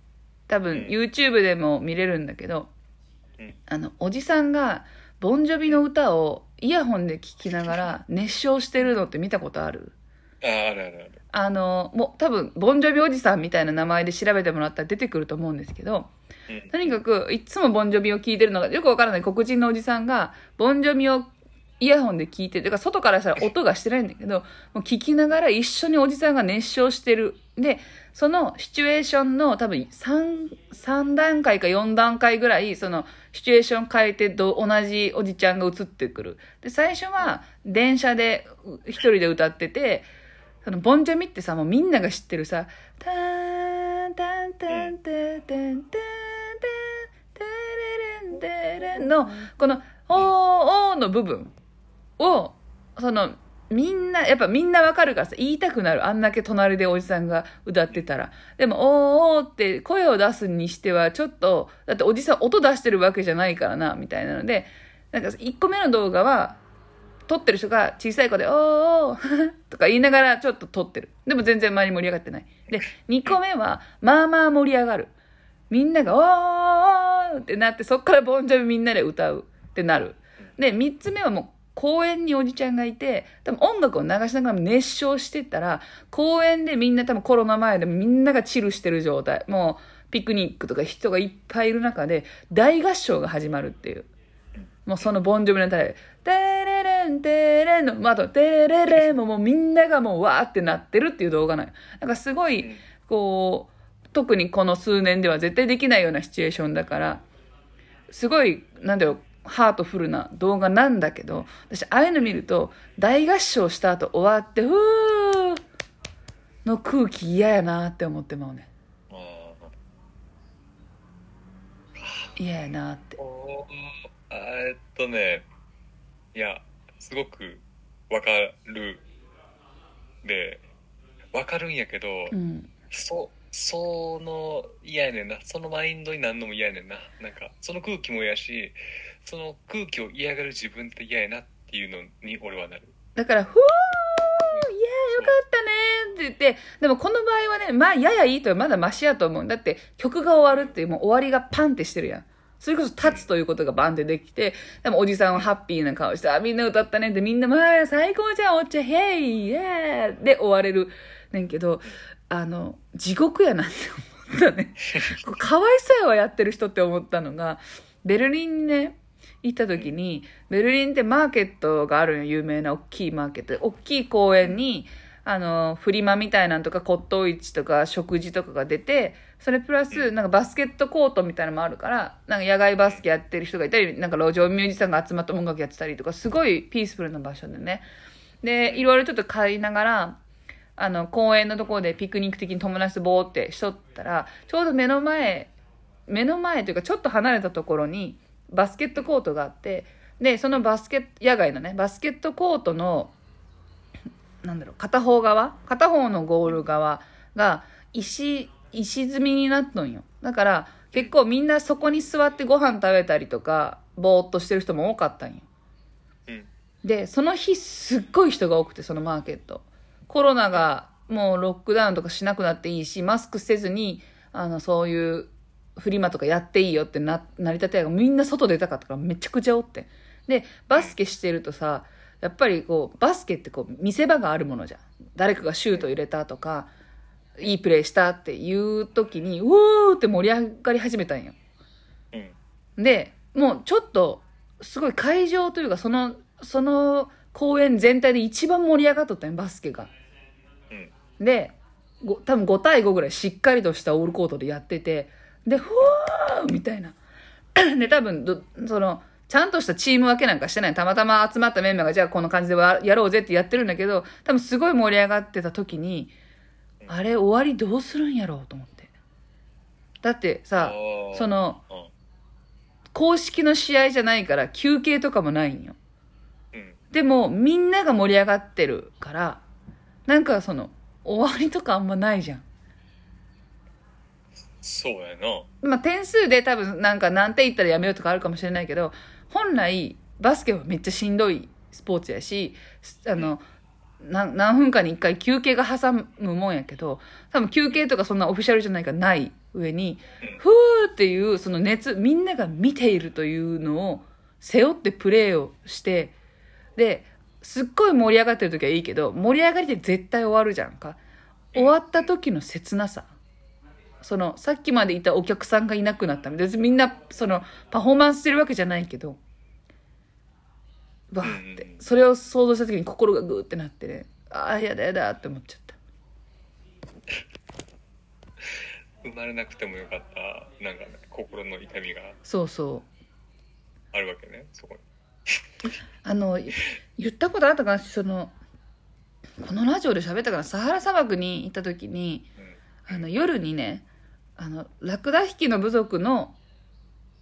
多分うん。YouTube でも見れるんだけどうん。あのおじさんがボンジョビの歌をイヤホンで聴きながら熱唱してるのって見たことある？ああるあるある。あのもう多分ボンジョビおじさんみたいな名前で調べてもらったら出てくると思うんですけどうん。とにかくいつもボンジョビを聴いてるのがよくわからない黒人のおじさんがボンジョビをイヤホンで聞いててか外からしたら音がしてないんだけどもう聞きながら一緒におじさんが熱唱してる。でそのシチュエーションの多分 3, 3段階か4段階ぐらいそのシチュエーション変えてど同じおじちゃんが映ってくる。で最初は電車で一人で歌っててそのボンジョビってさもうみんなが知ってるさ「タンタンタンタンタンタンタンタレレンテレン」のこの「おーおー」の部分をそのみんなやっぱみんなわかるからさ言いたくなる。あんだけ隣でおじさんが歌ってたら。でも「おーおー」って声を出すにしてはちょっとだっておじさん音出してるわけじゃないからなみたいなのでなんか1個目の動画は撮ってる人が小さい声で「おーおー」とか言いながらちょっと撮ってる。でも全然周り盛り上がってない。で2個目はまあまあ盛り上がる。みんなが「おーおー」ってなってそっからボンジョビみんなで歌うってなる。で3つ目はもう公園におじちゃんがいて多分音楽を流しながら熱唱してたら公園でみんな多分コロナ前でみんながチルしてる状態。もうピクニックとか人がいっぱいいる中で大合唱が始まるっていう。もうそのボンジョビの歌で「テレレンテレン」の、まあ、あと「テレレン」ももうみんながもうわーってなってるっていう動画なんよ。なんかすごいこう特にこの数年では絶対できないようなシチュエーションだからすごいなんだろうハートフルな動画なんだけど私ああいうの見ると大合唱した後終わって「ふー」の空気嫌やなって思ってまうね。あ嫌やなって。えっとねいやすごくわかる。でわかるんやけど、うん。そその嫌やねんな。そのマインドになんのも嫌やねんな。なんかその空気も嫌やしその空気を嫌がる自分って嫌やなっていうのに俺はなる。だから「ふーイエーイよかったね」って言ってでもこの場合はねまあややいいとはまだマシやと思う。だって曲が終わるっていうもう終わりがパンってしてるやん。それこそ立つということがバンってできてでもおじさんはハッピーな顔して「あみんな歌ったね」ってみんな「まあ最高じゃんおっちゃんヘイイエーイ!」で終われるねんけどあの地獄やなって思ったね。かわいそうやわやってる人って思ったのがベルリンにね行った時にベルリンってマーケットがあるんよ有名な大きいマーケットで。大きい公園にあのフリマみたいなんとか骨董市とか食事とかが出てそれプラスなんかバスケットコートみたいなのもあるからなんか野外バスケやってる人がいたりなんか路上ミュージシャンが集まって音楽やってたりとかすごいピースフルな場所でね。でいろいろちょっと買いながらあの公園のところでピクニック的に友達とボーってしとったらちょうど目の前目の前というかちょっと離れたところにバスケットコートがあってでそのバスケット野外のねバスケットコートのなんだろう片方側片方のゴール側が石石積みになっとんよ。だから結構みんなそこに座ってご飯食べたりとかぼーっとしてる人も多かったんよ。うん。でその日すっごい人が多くてそのマーケット。コロナがもうロックダウンとかしなくなっていいしマスクせずにあのそういうフリマとかやっていいよってな成り立てやがみんな外出たかったからめちゃくちゃおってでバスケしてるとさやっぱりこうバスケってこう見せ場があるものじゃん誰かがシュート入れたとかいいプレーしたっていう時にうおーって盛り上がり始めたんようん。でもうちょっとすごい会場というかそのその公演全体で一番盛り上がっとったんよバスケがうん。でご多分5対5ぐらいしっかりとしたオールコートでやっててでふわーみたいな。で多分どそのちゃんとしたチーム分けなんかしてない。たまたま集まったメンバーがじゃあこの感じでわやろうぜってやってるんだけど多分すごい盛り上がってた時にあれ終わりどうするんやろうと思って。だってさそのうん。公式の試合じゃないから休憩とかもないんよ。うん。でもみんなが盛り上がってるからなんかその終わりとかあんまないじゃんそうやな。まあ点数で多分なんか何点いったらやめようとかあるかもしれないけど本来バスケはめっちゃしんどいスポーツやしあの何何分かに1回休憩が挟むもんやけど多分休憩とかそんなオフィシャルじゃないからない上にふーっていうその熱みんなが見ているというのを背負ってプレーをしてですっごい盛り上がってる時はいいけど盛り上がりで絶対終わるじゃんか。終わった時の切なさそのさっきまでいたお客さんがいなくなった別にみんなそのパフォーマンスしてるわけじゃないけど。わーって。うんそれを想像した時に心がグーってなって。ねああやだやだって思っちゃった。生まれなくてもよかった、なんかね、心の痛みが。そうそう。あるわけね、そこに。あのい言ったことあったかなそのこのラジオで喋ったかなサハラ砂漠に行った時にあの夜にねあのラクダ引きの部族の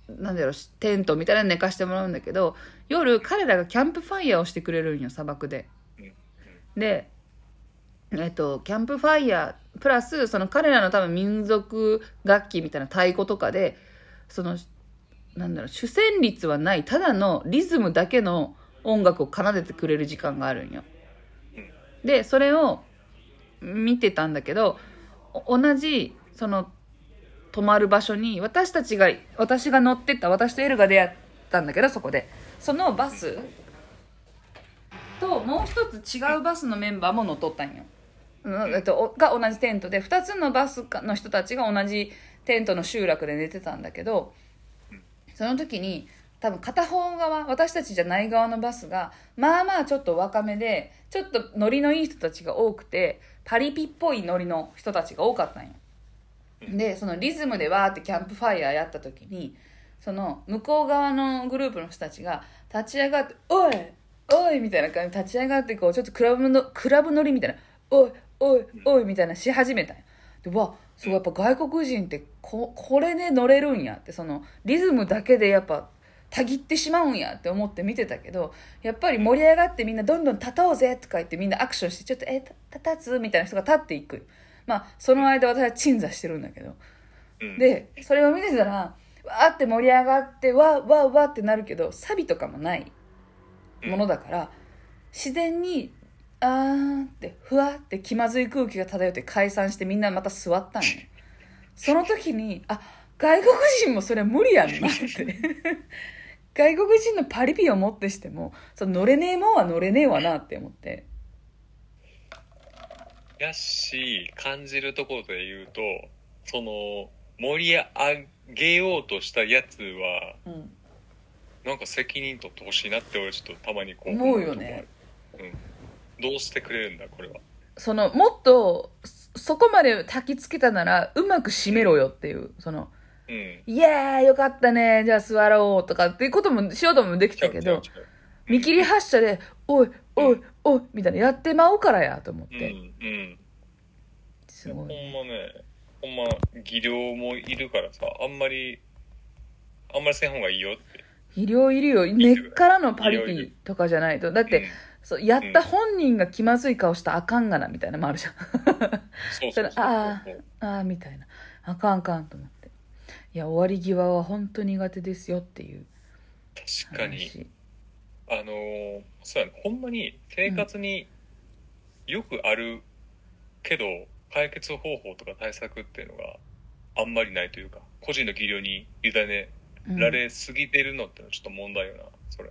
なんだろうテントみたいなの寝かしてもらうんだけど夜彼らがキャンプファイヤーをしてくれるんよ砂漠で。うん。でえっとキャンプファイヤープラスその彼らの多分民族楽器みたいな太鼓とかでそのなんだろう主旋律はないただのリズムだけの音楽を奏でてくれる時間があるんよ。でそれを見てたんだけどお同じその泊まる場所に私たちが私が乗ってった私とエルが出会ったんだけどそこで。そのバスともう一つ違うバスのメンバーも乗っとったんよ、うんえっと、おが同じテントで2つのバスかの人たちが同じテントの集落で寝てたんだけどその時に多分片方側私たちじゃない側のバスがまあまあちょっと若めでちょっとノリのいい人たちが多くてパリピっぽいノリの人たちが多かったんよでそのリズムでわーってキャンプファイヤーやった時にその向こう側のグループの人たちが立ち上がって「おいおい!」みたいな感じで立ち上がってこうちょっとクラブのクラブ乗りみたいな「おいおいおい!」みたいなし始めたんでわすごいやっぱ外国人ってここれで乗れるんやってそのリズムだけでやっぱたぎってしまうんやって思って見てたけどやっぱり盛り上がってみんなどんどん立とうぜとか言ってみんなアクションしてちょっとえた立つ？みたいな人が立っていくまあその間私は鎮座してるんだけど。うん。でそれを見てたらわーって盛り上がってわーわーわーってなるけどサビとかもないものだから自然にあーってふわって気まずい空気が漂って解散してみんなまた座ったんよ その時にあ外国人もそれは無理やんなって。外国人のパリピをもってしてもその乗れねえもんは乗れねえわなって思ってやし、感じるところで言うと、その、盛り上げようとしたやつは、うんなんか責任取ってほしいなって俺ちょっとたまにこう思うよねうん。どうしてくれるんだ、これは。そのもっとそそこまで焚きつけたならうまく締めろよっていうそのうん。イエーイよかったねじゃあ座ろうとかっていうこともしようともできたけど見切り発車でおいおいおいみたいなやってまうからやと思っうん、てうん。すごいほんまね、ほんま、技量もいるからさ、あんまり、あんまりせん方がいいよって。医療いるよ。根っからのパリピとかじゃないと。だって、そうやった本人が気まずい顔したらあかんがなみたいなのもあるじゃん。そうそうああみたいな。あかんあかんと思って。いや終わり際は本当苦手ですよっていう確かに。話あのーそうやね、ほんまに生活によくあるけど、解決方法とか対策っていうのがあんまりないというか、個人の技量に委ねうんられすぎてるのってのはちょっと問題よな、それ。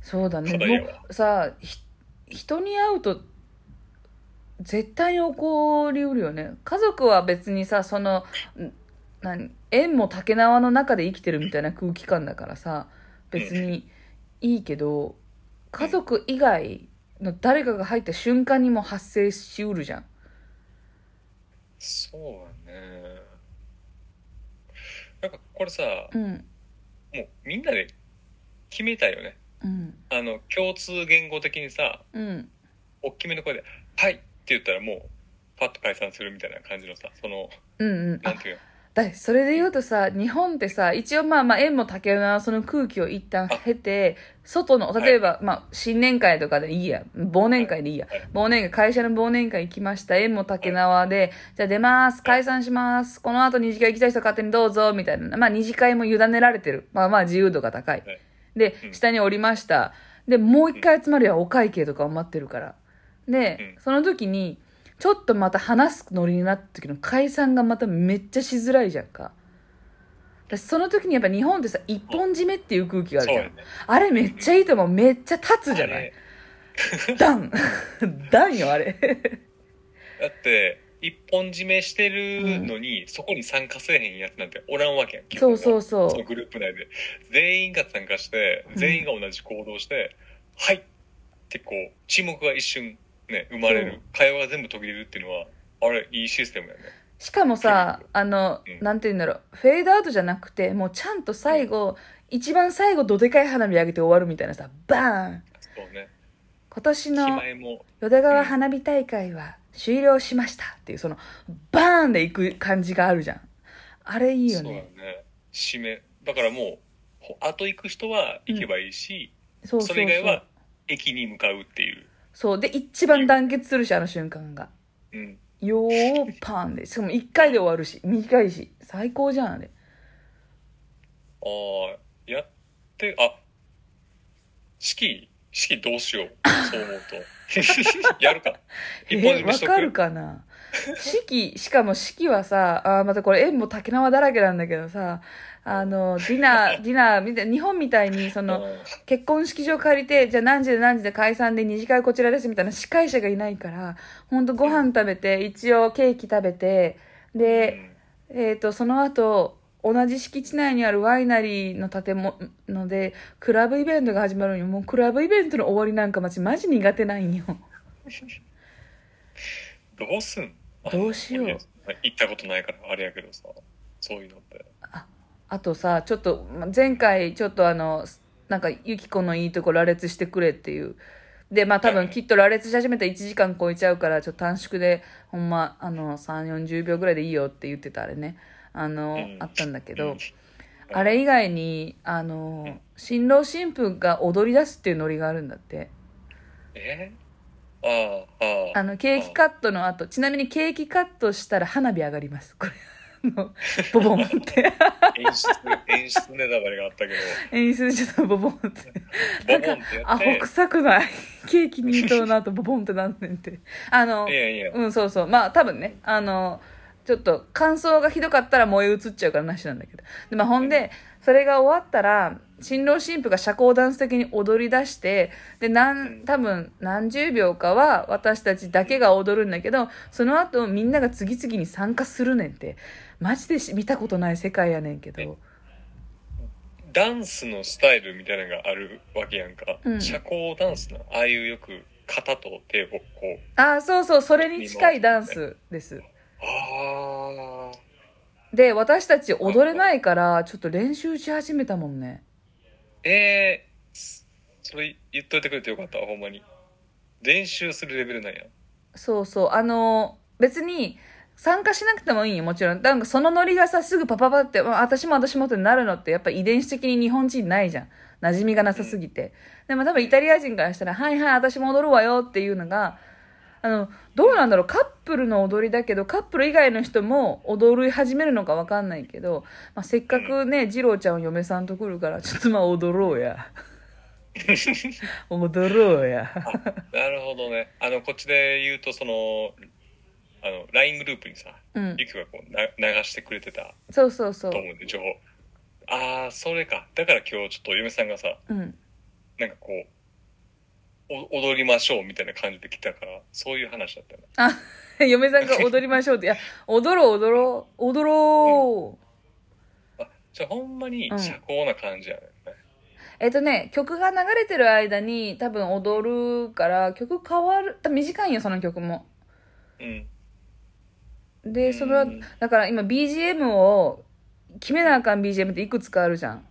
そうだね。そうだよもうさひ人に会うと絶対に起こりうるよね。家族は別にさそのん何縁も竹縄の中で生きてるみたいな空気感だからさ別にいいけど家族以外の誰かが入った瞬間にも発生しうるじゃん。そうだね。なんかこれさうん。もうみんなで決めたいよね。うん。あの共通言語的にさうん。大きめの声で「はい」って言ったらもうパッと解散するみたいな感じのさそのうんうん。あなんていうの？だそれで言うとさ日本ってさ一応まあまあ縁も竹縄その空気を一旦経て外の例えば、まあ新年会とかでいいや。忘年会でいいや。はい。忘年会会社の忘年会行きました。縁も竹縄で。じゃあ出ます。解散します。この後二次会行きたい人勝手にどうぞ。みたいな。まあ二次会も委ねられてる。まあまあ自由度が高い。はい。でうん。下に降りました。でもう一回集まりはお会計とかを待ってるから。でうん。その時にちょっとまた話すノリになった時の解散がまためっちゃしづらいじゃんか。私その時にやっぱ日本ってさ一本締めっていう空気があるじゃん。ね。あれめっちゃいいと思う。めっちゃ立つじゃない？ダン。ダンよあれ。だって一本締めしてるのに、そこに参加せえへんやつなんておらんわけやん基そうそうそう。そのグループ内で。全員が参加してうん全員が同じ行動して「はい!」ってこう沈黙が一瞬ね生まれる。会話が全部途切れるっていうのはあれいいシステムやね。しかもさあの、うん。なんて言うんだろう。フェードアウトじゃなくてもうちゃんと最後、一番最後どでかい花火上げて終わるみたいなさバーン。そうね。今年気の前も淀川花火大会は終了しましたっていうそのバーンで行く感じがあるじゃん。あれいいよそうだね。ね締め。だからもうほ後行く人は行けばいいし、そうそうそう。それ以外は駅に向かうっていう、そう。で一番団結するしあの瞬間が。うん、よーパンで。しかも1回で終わるし。短いし。最高じゃんあれ。ああやってあ式式どうしよう。そう思うと。やるか。え一本締めしとくわかるかな？式しかも式はさあーまたこれ縁も竹縄だらけなんだけどさあのディナー ディナーみたい日本みたいにそのうん。結婚式場借りてじゃあ何時で何時で解散で二次会こちらですみたいな司会者がいないから本当ご飯食べて一応ケーキ食べてで、えー、とその後同じ敷地内にあるワイナリーの建物でクラブイベントが始まるのにもうクラブイベントの終わりなんかマジマジ苦手なんよ。どうすんどうしよう。行ったことないからあれやけどさそういうのって。あとさちょっとま前回ちょっとあのなんかユキコのいいとこ羅列してくれっていう。でまあ多分きっと羅列し始めたら1時間超えちゃうからちょっと短縮でほんまあの3 4 0秒ぐらいでいいよって言ってたあれね。あの、うん。あったんだけど、うん。あれ以外にあの新郎新婦が踊り出すっていうノリがあるんだって。え？ああああ。あのケーキカットの後ちなみにケーキカットしたら花火上がります。これ。あのボボンって。演出演出ネタバレがあったけど。演出でちょっとボボンってボボンってやアホって臭くない。ケーキ2等の後ボボンってなんねんって。あのいやいや。うんそうそう。まあ多分ねあのちょっと感想がひどかったら燃え移っちゃうからなしなんだけど。で、まあ、ほんでそれが終わったら新郎新婦が社交ダンス的に踊り出してでなん多分何十秒かは私たちだけが踊るんだけどその後みんなが次々に参加するねんってマジでし見たことない世界やねんけど。ダンスのスタイルみたいなのがあるわけやんか、うん。社交ダンスのああいうよく肩と手をこう。ああそうそうそれに近いダンスです。ああで私たち踊れないからちょっと練習し始めたもんね。えー、それ言っといてくれてよかったほんまに。練習するレベルなんや。そうそうあの別に参加しなくてもいいよもちろん。なんかそのノリがさすぐパパパって、まあ、私も私もってなるのってやっぱ遺伝子的に日本人ないじゃん。馴染みがなさすぎて、でも多分イタリア人からしたら「はいはい私も踊るわよ」っていうのがあのどうなんだろう。カップルの踊りだけどカップル以外の人も踊り始めるのか分かんないけど、まあ、せっかくね二郎ちゃん嫁さんと来るからちょっとまあ踊ろうや。踊ろうや。なるほどね。あのこっちで言うとそのあの LINE グループにさうんゆきがこうな流してくれてたそうそうそうと思うんで情報ああそれかだから今日ちょっと嫁さんがさうんなんかこう、お踊りましょうみたいな感じで来たから、そういう話だったよね。あ、嫁さんが踊りましょうって、いや、踊ろう踊ろう、踊ろう。あ、じゃあほんまにうん社交な感じやね。えっとね、曲が流れてる間に多分踊るから、曲変わる、多分短いよ、その曲も。うん。で、それはうん、だから今 BGM を、決めなあかん BGM っていくつかあるじゃん。は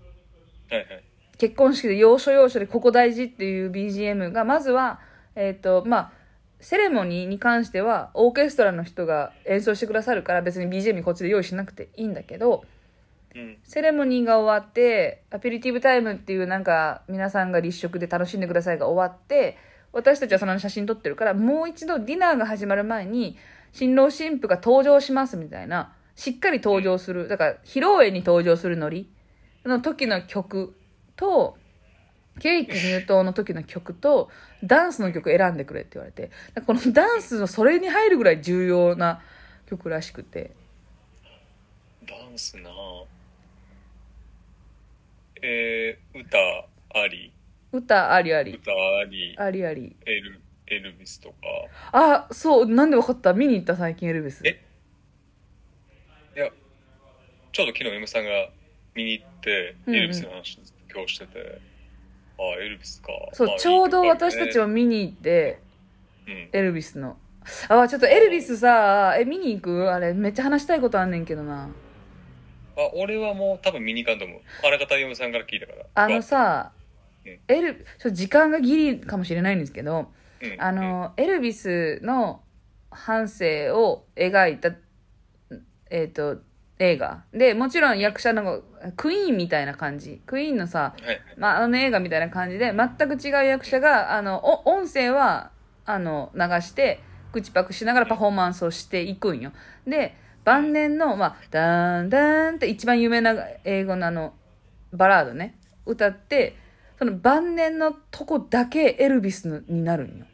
いはい。結婚式で要所要所でここ大事っていう BGM が、まずは、えっ、と、まあ、セレモニーに関しては、オーケストラの人が演奏してくださるから、別に BGM こっちで用意しなくていいんだけど、うん。セレモニーが終わって、アペリティブタイムっていうなんか、皆さんが立食で楽しんでくださいが終わって、私たちはその写真撮ってるから、もう一度ディナーが始まる前に、新郎新婦が登場しますみたいな、しっかり登場する、だから、披露宴に登場するノリ。の時の曲と、ケーキ入刀の時の曲と、ダンスの曲選んでくれって言われて、このダンスのそれに入るぐらい重要な曲らしくて、ダンスな。ぁえー、歌あり、歌ありあり、歌あり、ありあり。エル、エルビスとか。あ、そう、なんでわかった？見に行った？最近エルビス。え？いや、ちょうど昨日 M さんが見に行って、うんうんエルビスの話今日してて、ああ、エルビスか。まあ、そうちょうど私たちは見に行って、うん。エルビスの。あ、ちょっとエルビスさ、え、見に行く？あれ、めっちゃ話したいことあんねんけどな。あ、俺はもう多分見に行かんと思う。あらかた M さんから聞いたから。あのさうん、エル、時間がギリかもしれないんですけど、うん、あの、エルビスの半生を描いた、えっ、と、映画。で、もちろん役者のクイーンみたいな感じ。クイーンのさ。まあ、あの映画みたいな感じで、全く違う役者が、あの、お音声は、あの、流して、口パクしながらパフォーマンスをしていくんよ。で、晩年の、まあ、ダーンダーンって一番有名な英語のあの、バラードね、歌って、その晩年のとこだけエルビスのになるんよ。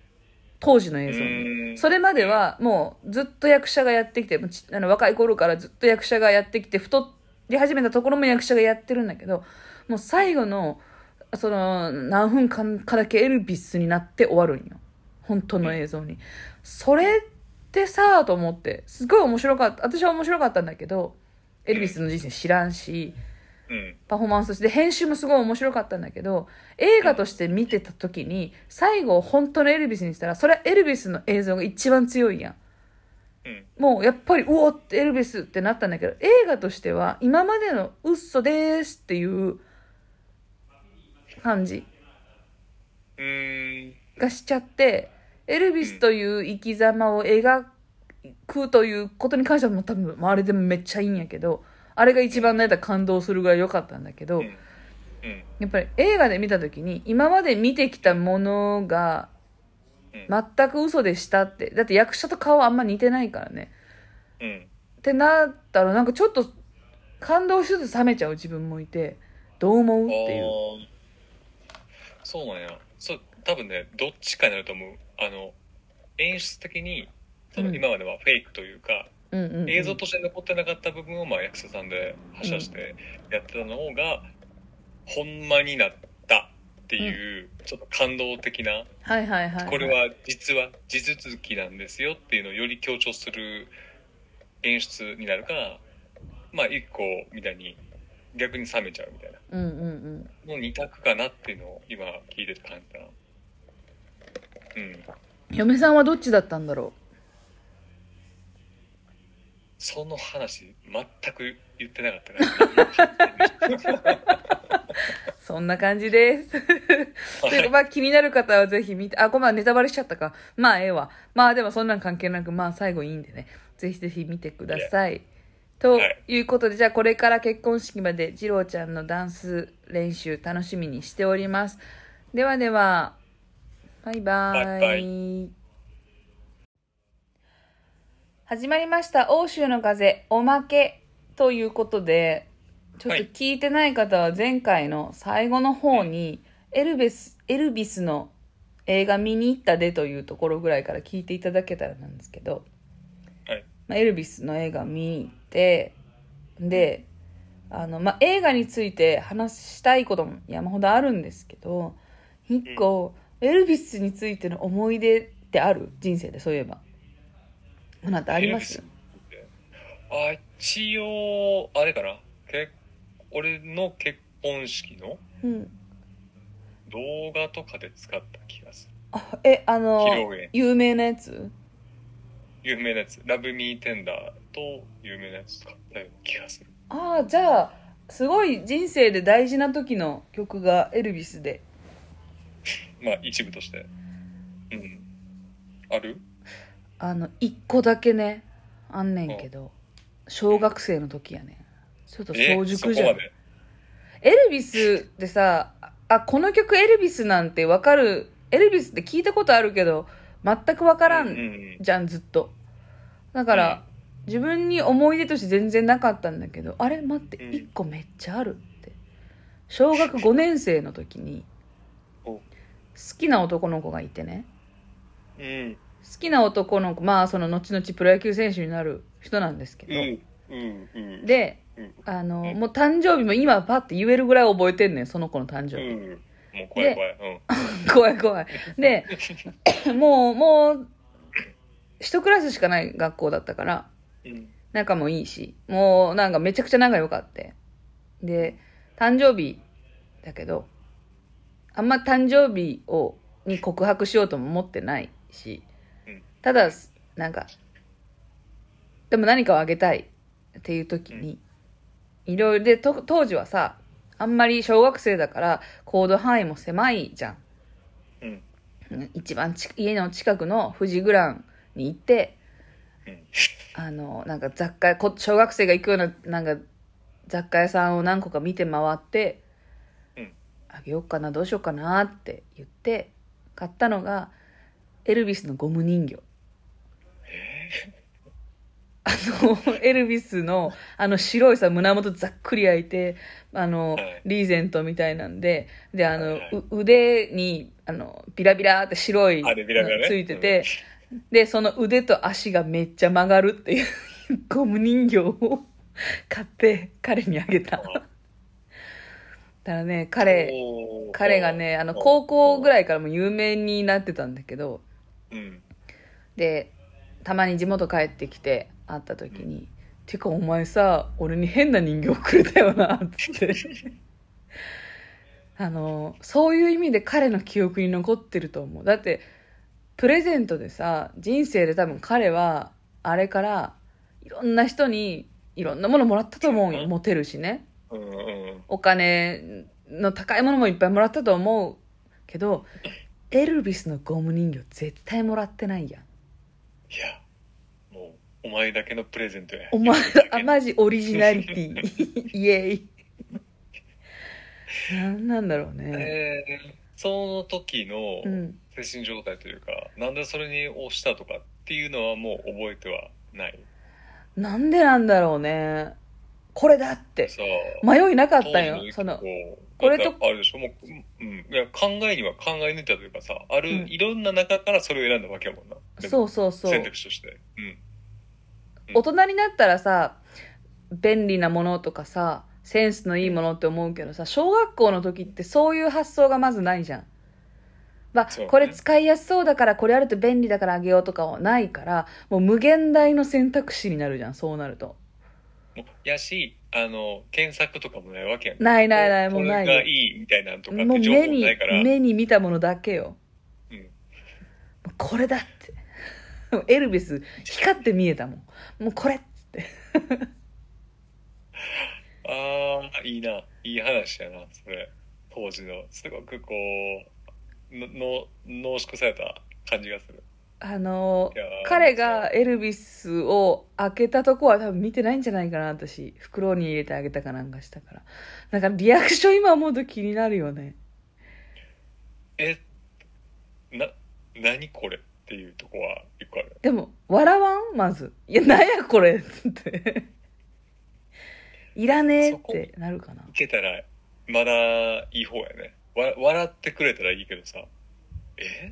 当時の映像それまではもうずっと役者がやってきて、あの若い頃からずっと役者がやってきて、太り始めたところも役者がやってるんだけど、もう最後の、その何分間かだけエルビスになって終わるんよ。本当の映像に。それってさ、と思って、すごい面白かった。私は面白かったんだけど、エルビスの人生知らんし、うん。パフォーマンスとして編集もすごい面白かったんだけど映画として見てた時に最後本当のエルビスにしたらそれはエルビスの映像が一番強いやんうん。もうやっぱりうおってエルビスってなったんだけど映画としては今までの嘘ですっていう感じ。がしちゃってエルビスという生き様を描くということに関してはもう多分あれでもめっちゃいいんやけどあれが一番な感動するぐらい良かったんだけど。やっぱり映画で見た時に今まで見てきたものがうん全く嘘でしたってだって役者と顔あんま似てないからねうん。ってなったらなんかちょっと感動しつつ冷めちゃう自分もいてどう思うっていうそうなんや。そう、多分ね、どっちかになると思う。あの、演出的に、そのうん今まではフェイクというか、うんうんうん映像として残ってなかった部分をまあ役者さんで発射してやってたのが、ほんまになったっていう、ちょっと感動的な、はいはいはい、はい、これは実は地続きなんですよっていうのをより強調する演出になるか、まあ一個みたいに逆に冷めちゃうみたいな。うんうんうんの二択かなっていうのを今聞いてて感じたな。うん。嫁さんはどっちだったんだろその話全く言ってなかったから。う そんな感じです。でまあ気になる方はぜひ見てあごめんネタバレしちゃったか。まあええわ。まあでもそんなん関係なくまあ最後いいんでね。ぜひぜひ見てください。とはいいうことで、じゃあこれから結婚式まで次郎ちゃんのダンス練習楽しみにしております。ではでは、バイ。バイ。バイ始まりました、欧州の風、おまけ。ということで、ちょっとはい。聞いてない方は前回の最後の方に、エルベス、エルビスの映画見に行ったでというところぐらいから聞いていただけたらなんですけど、はい。まあ、エルビスの映画を見に行ってであの、まあ、映画について話したいことも山ほどあるんですけど一個、エルビスについての思い出ってある？人生でそういえばあなたあります？あ、一応、あれかな？け俺の結婚式のうん動画とかで使った気がする。あえあの有名なやつ？有名なやつ。ラブミーテンダーと有名なやつ使ったような気がする。ああじゃあすごい人生で大事な時の曲がエルビスで まあ、一部として。うん。ある？あの一個だけねあんねんけど小学生の時やねん。ちょっとえ早熟じゃん。エルビスでさあこの曲エルビスなんてわかる？エルビスって聞いたことあるけど全くわからうんんじゃんずっと。だから、自分に思い出として全然なかったんだけどあれ待ってうん。1個めっちゃあるって。小学5年生の時にお。好きな男の子がいてね。うん。好きな男の子まあその後々プロ野球選手になる人なんですけど。でうん。あの、うんもう誕生日も今パッて言えるぐらい覚えてんねんその子の誕生日、怖い怖い。うん。怖い怖いで もうもう一クラスしかない学校だったからうん。仲もいいしもうなんかめちゃくちゃ仲良かってで誕生日だけどあんま誕生日をに告白しようとも思ってないしうんただなんかでも何かをあげたいっていう時にいろいろでと当時はさあんまり小学生だから行動範囲も狭いじゃんうん。うん一番ち家の近くの富士グランに行ってうん。あのなんか雑貨屋こ小学生が行くようななんか雑貨屋さんを何個か見て回って、うんあげようかなどうしようかなって言って買ったのがエルビスのゴム人形あのエルビスのあの白いさ胸元ざっくり開いてあの、はい。リーゼントみたいなんでであの、腕にあのビラビラって白いついてて、でその腕と足がめっちゃ曲がるっていう ゴム人形を買って彼にあげた。だからね彼彼がねあの高校ぐらいからも有名になってたんだけどうん。でたまに地元帰ってきて会った時に「てかお前さ俺に変な人形くれたよな」って。あのそういう意味で彼の記憶に残ってると思う。だってプレゼントでさ人生で多分彼はあれからいろんな人にいろんなものもらったと思うよ。モテるしね。うんうん。お金の高いものもいっぱいもらったと思う。けどエルビスのゴム人形絶対もらってないやん。いや、お前だけのプレゼントや。お前あマジオリジナリティ。イエイ。なんなんだろうね。えーその時のうん。精神状態というか、なんでそれに押したとかっていうのはもう覚えてはない。なんでなんだろうね。これだって。迷いなかったよ。そのこれとあれでしょ。もう、うん、いや考えには考え抜いたというかさ、ある、うん。いろんな中からそれを選んだわけやもんな。そうそうそう。選択肢として。うん。大人になったらさ便利なものとかさセンスのいいものって思うけどさ小学校の時ってそういう発想がまずないじゃん。まあねこれ使いやすそうだからこれあると便利だからあげようとかはないからもう無限大の選択肢になるじゃんそうなるともうやし、あの、検索とかもないわけやん。ないないないもこうないよれがいいみたいなのとかっもうて情報目にないから。目に見たものだけようん。もうこれだって エルビス光って見えたもん。もうこれっつって。ああ、いいな。いい話やな、それ。当時の、すごくこう、の、の濃縮された感じがする。あの彼がエルビスを開けたとこは多分見てないんじゃないかな私。袋に入れてあげたかなんかしたから。だからリアクション今思うと気になるよね。え、な、何これ？っていうとこは一個ある。でも笑わん？まず。いやなんやこれ？って。いらねえってなるかな。いけたら、まだいい方やね。わ、笑ってくれたらいいけどさ、え？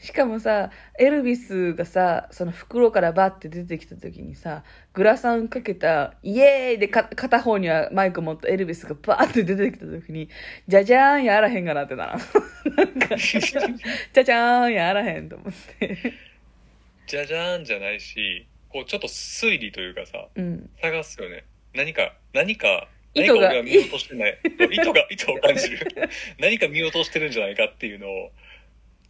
しかもさエルビスがさその袋からバッて出てきた時にさグラサンかけたイエーイでか片方にはマイク持ったエルビスがバーって出てきた時にじゃじゃーんやあらへんがなってな なんかじゃじゃーんやあらへんと思ってじゃじゃーんじゃないし、こうちょっと推理というかさ、うん探すよね。何か、何か、意図が何か俺は見落としてない。意図が、意図を感じる。何か見落としてるんじゃないかっていうのを、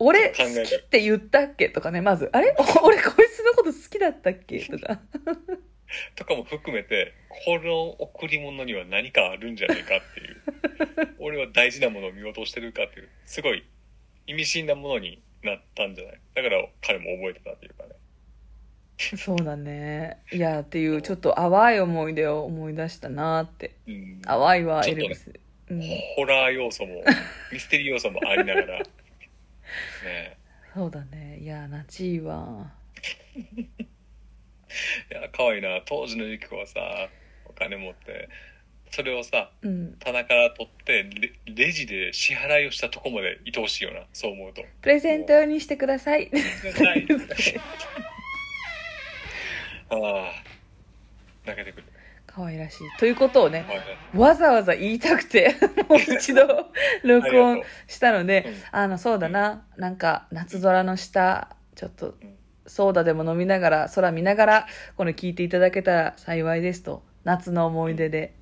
俺好きって言ったっけ？とかねまず。あれ？俺こいつのこと好きだったっけ？とか。とかも含めて、この贈り物には何かあるんじゃないかっていう。俺は大事なものを見落としてるかっていう、すごい意味深なものになったんじゃない？だから彼も覚えてたっていうかね。そうだね。いやっていうちょっと淡い思い出を思い出したなって。うん。淡いわちょっとねエルビス、うん、ホラー要素も、ミステリー要素もありながら。ねそうだねいやナチいわ いや、可愛いな。当時のユキコはさ、お金持って、それをさ、うん棚から取ってレ、レジで支払いをしたとこまで愛おしいよな。そう思うと。プレゼント用にしてください ああ、泣けてくる。可愛らしい。ということをねわざわざ言いたくて もう一度録音したのでああのそうだななんか夏空の下ちょっとうん。ソーダでも飲みながら空見ながらこれ聞いていただけたら幸いですと夏の思い出で。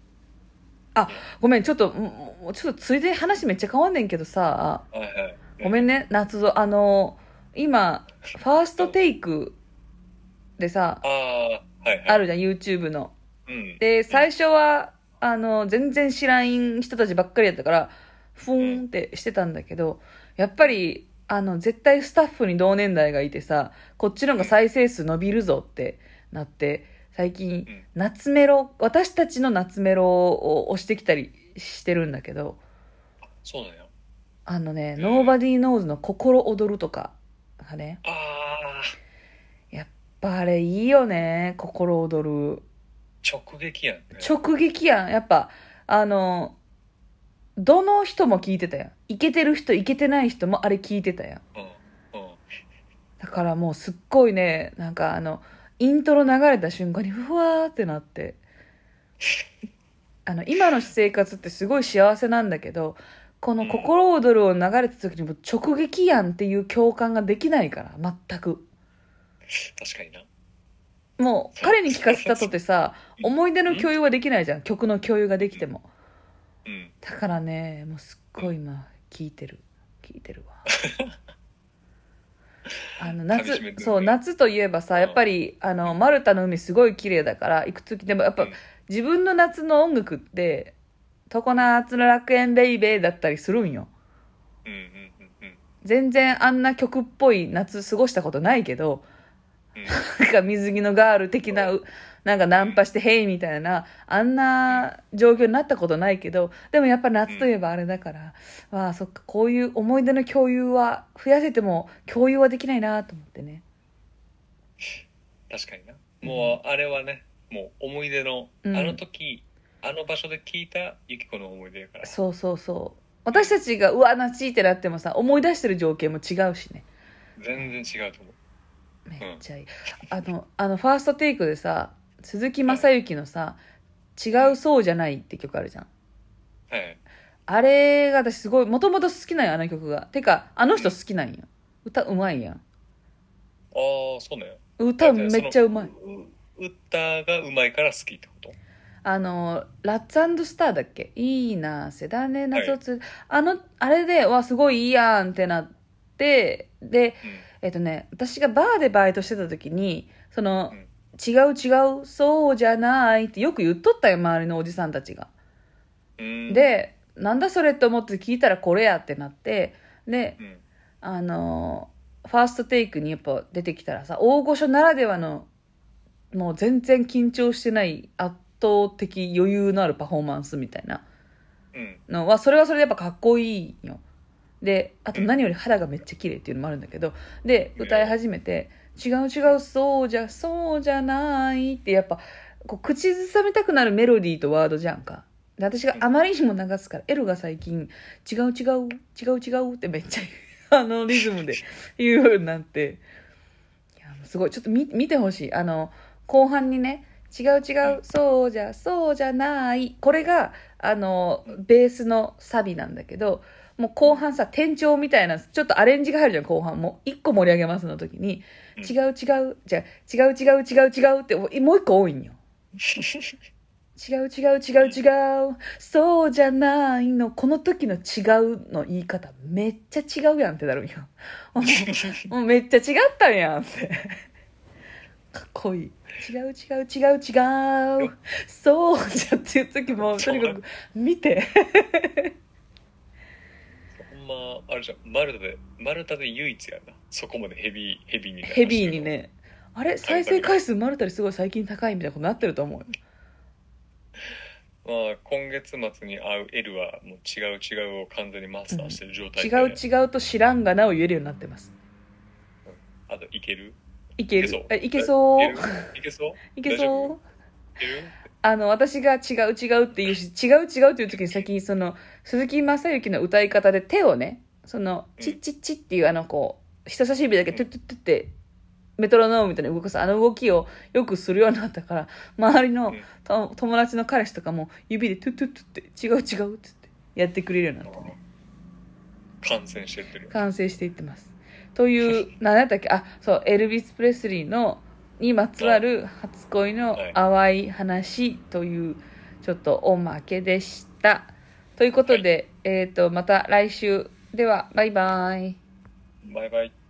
あごめんちょっともうちょっとついでに話めっちゃ変わんねんけどさ。はいはい。ごめんね夏空あの今ファーストテイクでさああ、はいはい。あるじゃん YouTube のうん。で最初はあの全然知らん人たちばっかりやったからふーんってしてたんだけどやっぱりあの絶対スタッフに同年代がいてさこっちの方が再生数伸びるぞってなって最近うん。夏メロ私たちの夏メロを押してきたりしてるんだけどそうなんや。あのね「うん。Nobody Knows」の「心躍る」とかがねああ、やっぱあれいいよね心躍る直撃やん、ね。直撃やんやっぱあのどの人も聞いてたやんイケてる人イケてない人もあれ聞いてたやんうん。うん。だからもうすっごいねなんかあのイントロ流れた瞬間にふわーってなってあの今の生活ってすごい幸せなんだけどこの「心躍る」を流れた時にもう直撃やんっていう共感ができないから全く確かにな。もう彼に聞かせたとてさ思い出の共有はできないじゃん。曲の共有ができても。うん。だからねもうすっごい今聞いてる。聞いてるわ。あの夏そう夏といえばさやっぱりあのマルタの海すごい綺麗だから行く時でもやっぱ、うん。自分の夏の音楽って「常夏の楽園ベイベー」だったりするんよ。うんうんうんうん。全然あんな曲っぽい夏過ごしたことないけどうんなんか水着のガール的なう。なんかナンパして「ヘイ」みたいなあんな状況になったことないけどでもやっぱ夏といえばあれだから、わあそっかこういう思い出の共有は増やせても共有はできないなと思ってね。確かにな。もう、あれはね、もう思い出の、うん。あの時、あの場所で聞いたユキコの思い出やから。そうそうそう。私たちがうわ夏ってなってもさ思い出してる情景も違うしね。全然違うと思う。めっちゃいい、あのあのファーストテイクでさ鈴木雅之のさ「違うそうじゃない」って曲あるじゃん。はい。あれが私すごいもともと好きなんよあの曲が。てかあの人好きなんよ。歌うまいやん。ああ、そうなんや。歌めっちゃうまい。歌がうまいから好きってこと？あのラッツスターだっけ？いいなせだね謎つ、あのあれでわすごいいいやんってなってでえっとね私がバーでバイトしてた時にその、うん。違う違うそうじゃないってよく言っとったよ周りのおじさんたちが。でなんだそれって思って聞いたらこれやってなって。でうん。あのファーストテイクにやっぱ出てきたらさ大御所ならではのもう全然緊張してない圧倒的余裕のあるパフォーマンスみたいなうん。のはそれはそれでやっぱかっこいいよであと何より肌がめっちゃ綺麗っていうのもあるんだけどで歌い始めて「違う違うそうじゃそうじゃない」ってやっぱこう口ずさみたくなるメロディーとワードじゃんか。で私があまりにも流すからエロが最近「違う違う違う違う」ってめっちゃ あのリズムで言うようになって。いやすごい。ちょっと見見てほしい。あの後半にね違う違うそうじゃそうじゃない。これがあのベースのサビなんだけどもう後半さ転調みたいなちょっとアレンジが入るじゃん後半も。う一個盛り上げますの時にうん。違う違うじゃあ違う違う違う違うってもう一個多いんよ。違う違う違う違うそうじゃないの。この時の違うの言い方めっちゃ違うやんってなるんよ。もうめっちゃ違ったんやんって。かっこいい。違う違う違う違う。そうじゃっていう時もとにかく見てまあれじゃん。マルタでマルタで唯一やな。そこまでヘビーヘビーになヘビーにね。あれ？再生回数マルタリすごい最近高いみたいなことになってると思うよ。まあ今月末に会う L はもう違う違うを完全にマスターしてる状態違で、う違うと知らんがなを言えるようになってます。あといける？いける。えいけそう？いける？いけそう？いけ大丈そう夫？いける？あの、私が違う違うって言うし、違う違うっていう時に先にその、鈴木雅之の歌い方で手をね、その、うんチッチッチッっていうあの、こう、人差し指だけトゥットゥットゥって、メトロノームみたいに動かすあの動きをよくするようになったから、周りの友達の彼氏とかも指でトゥットゥットゥって、違う違うって言って、やってくれるようになったね。感染してってる完成していってます。という、何やったっけ？あ、そう、エルビス・プレスリーの、にまつわる初恋のはい淡い話という、ちょっとおまけでした。ということで、えっ、と、また来週。では、バイバイ。バイバイ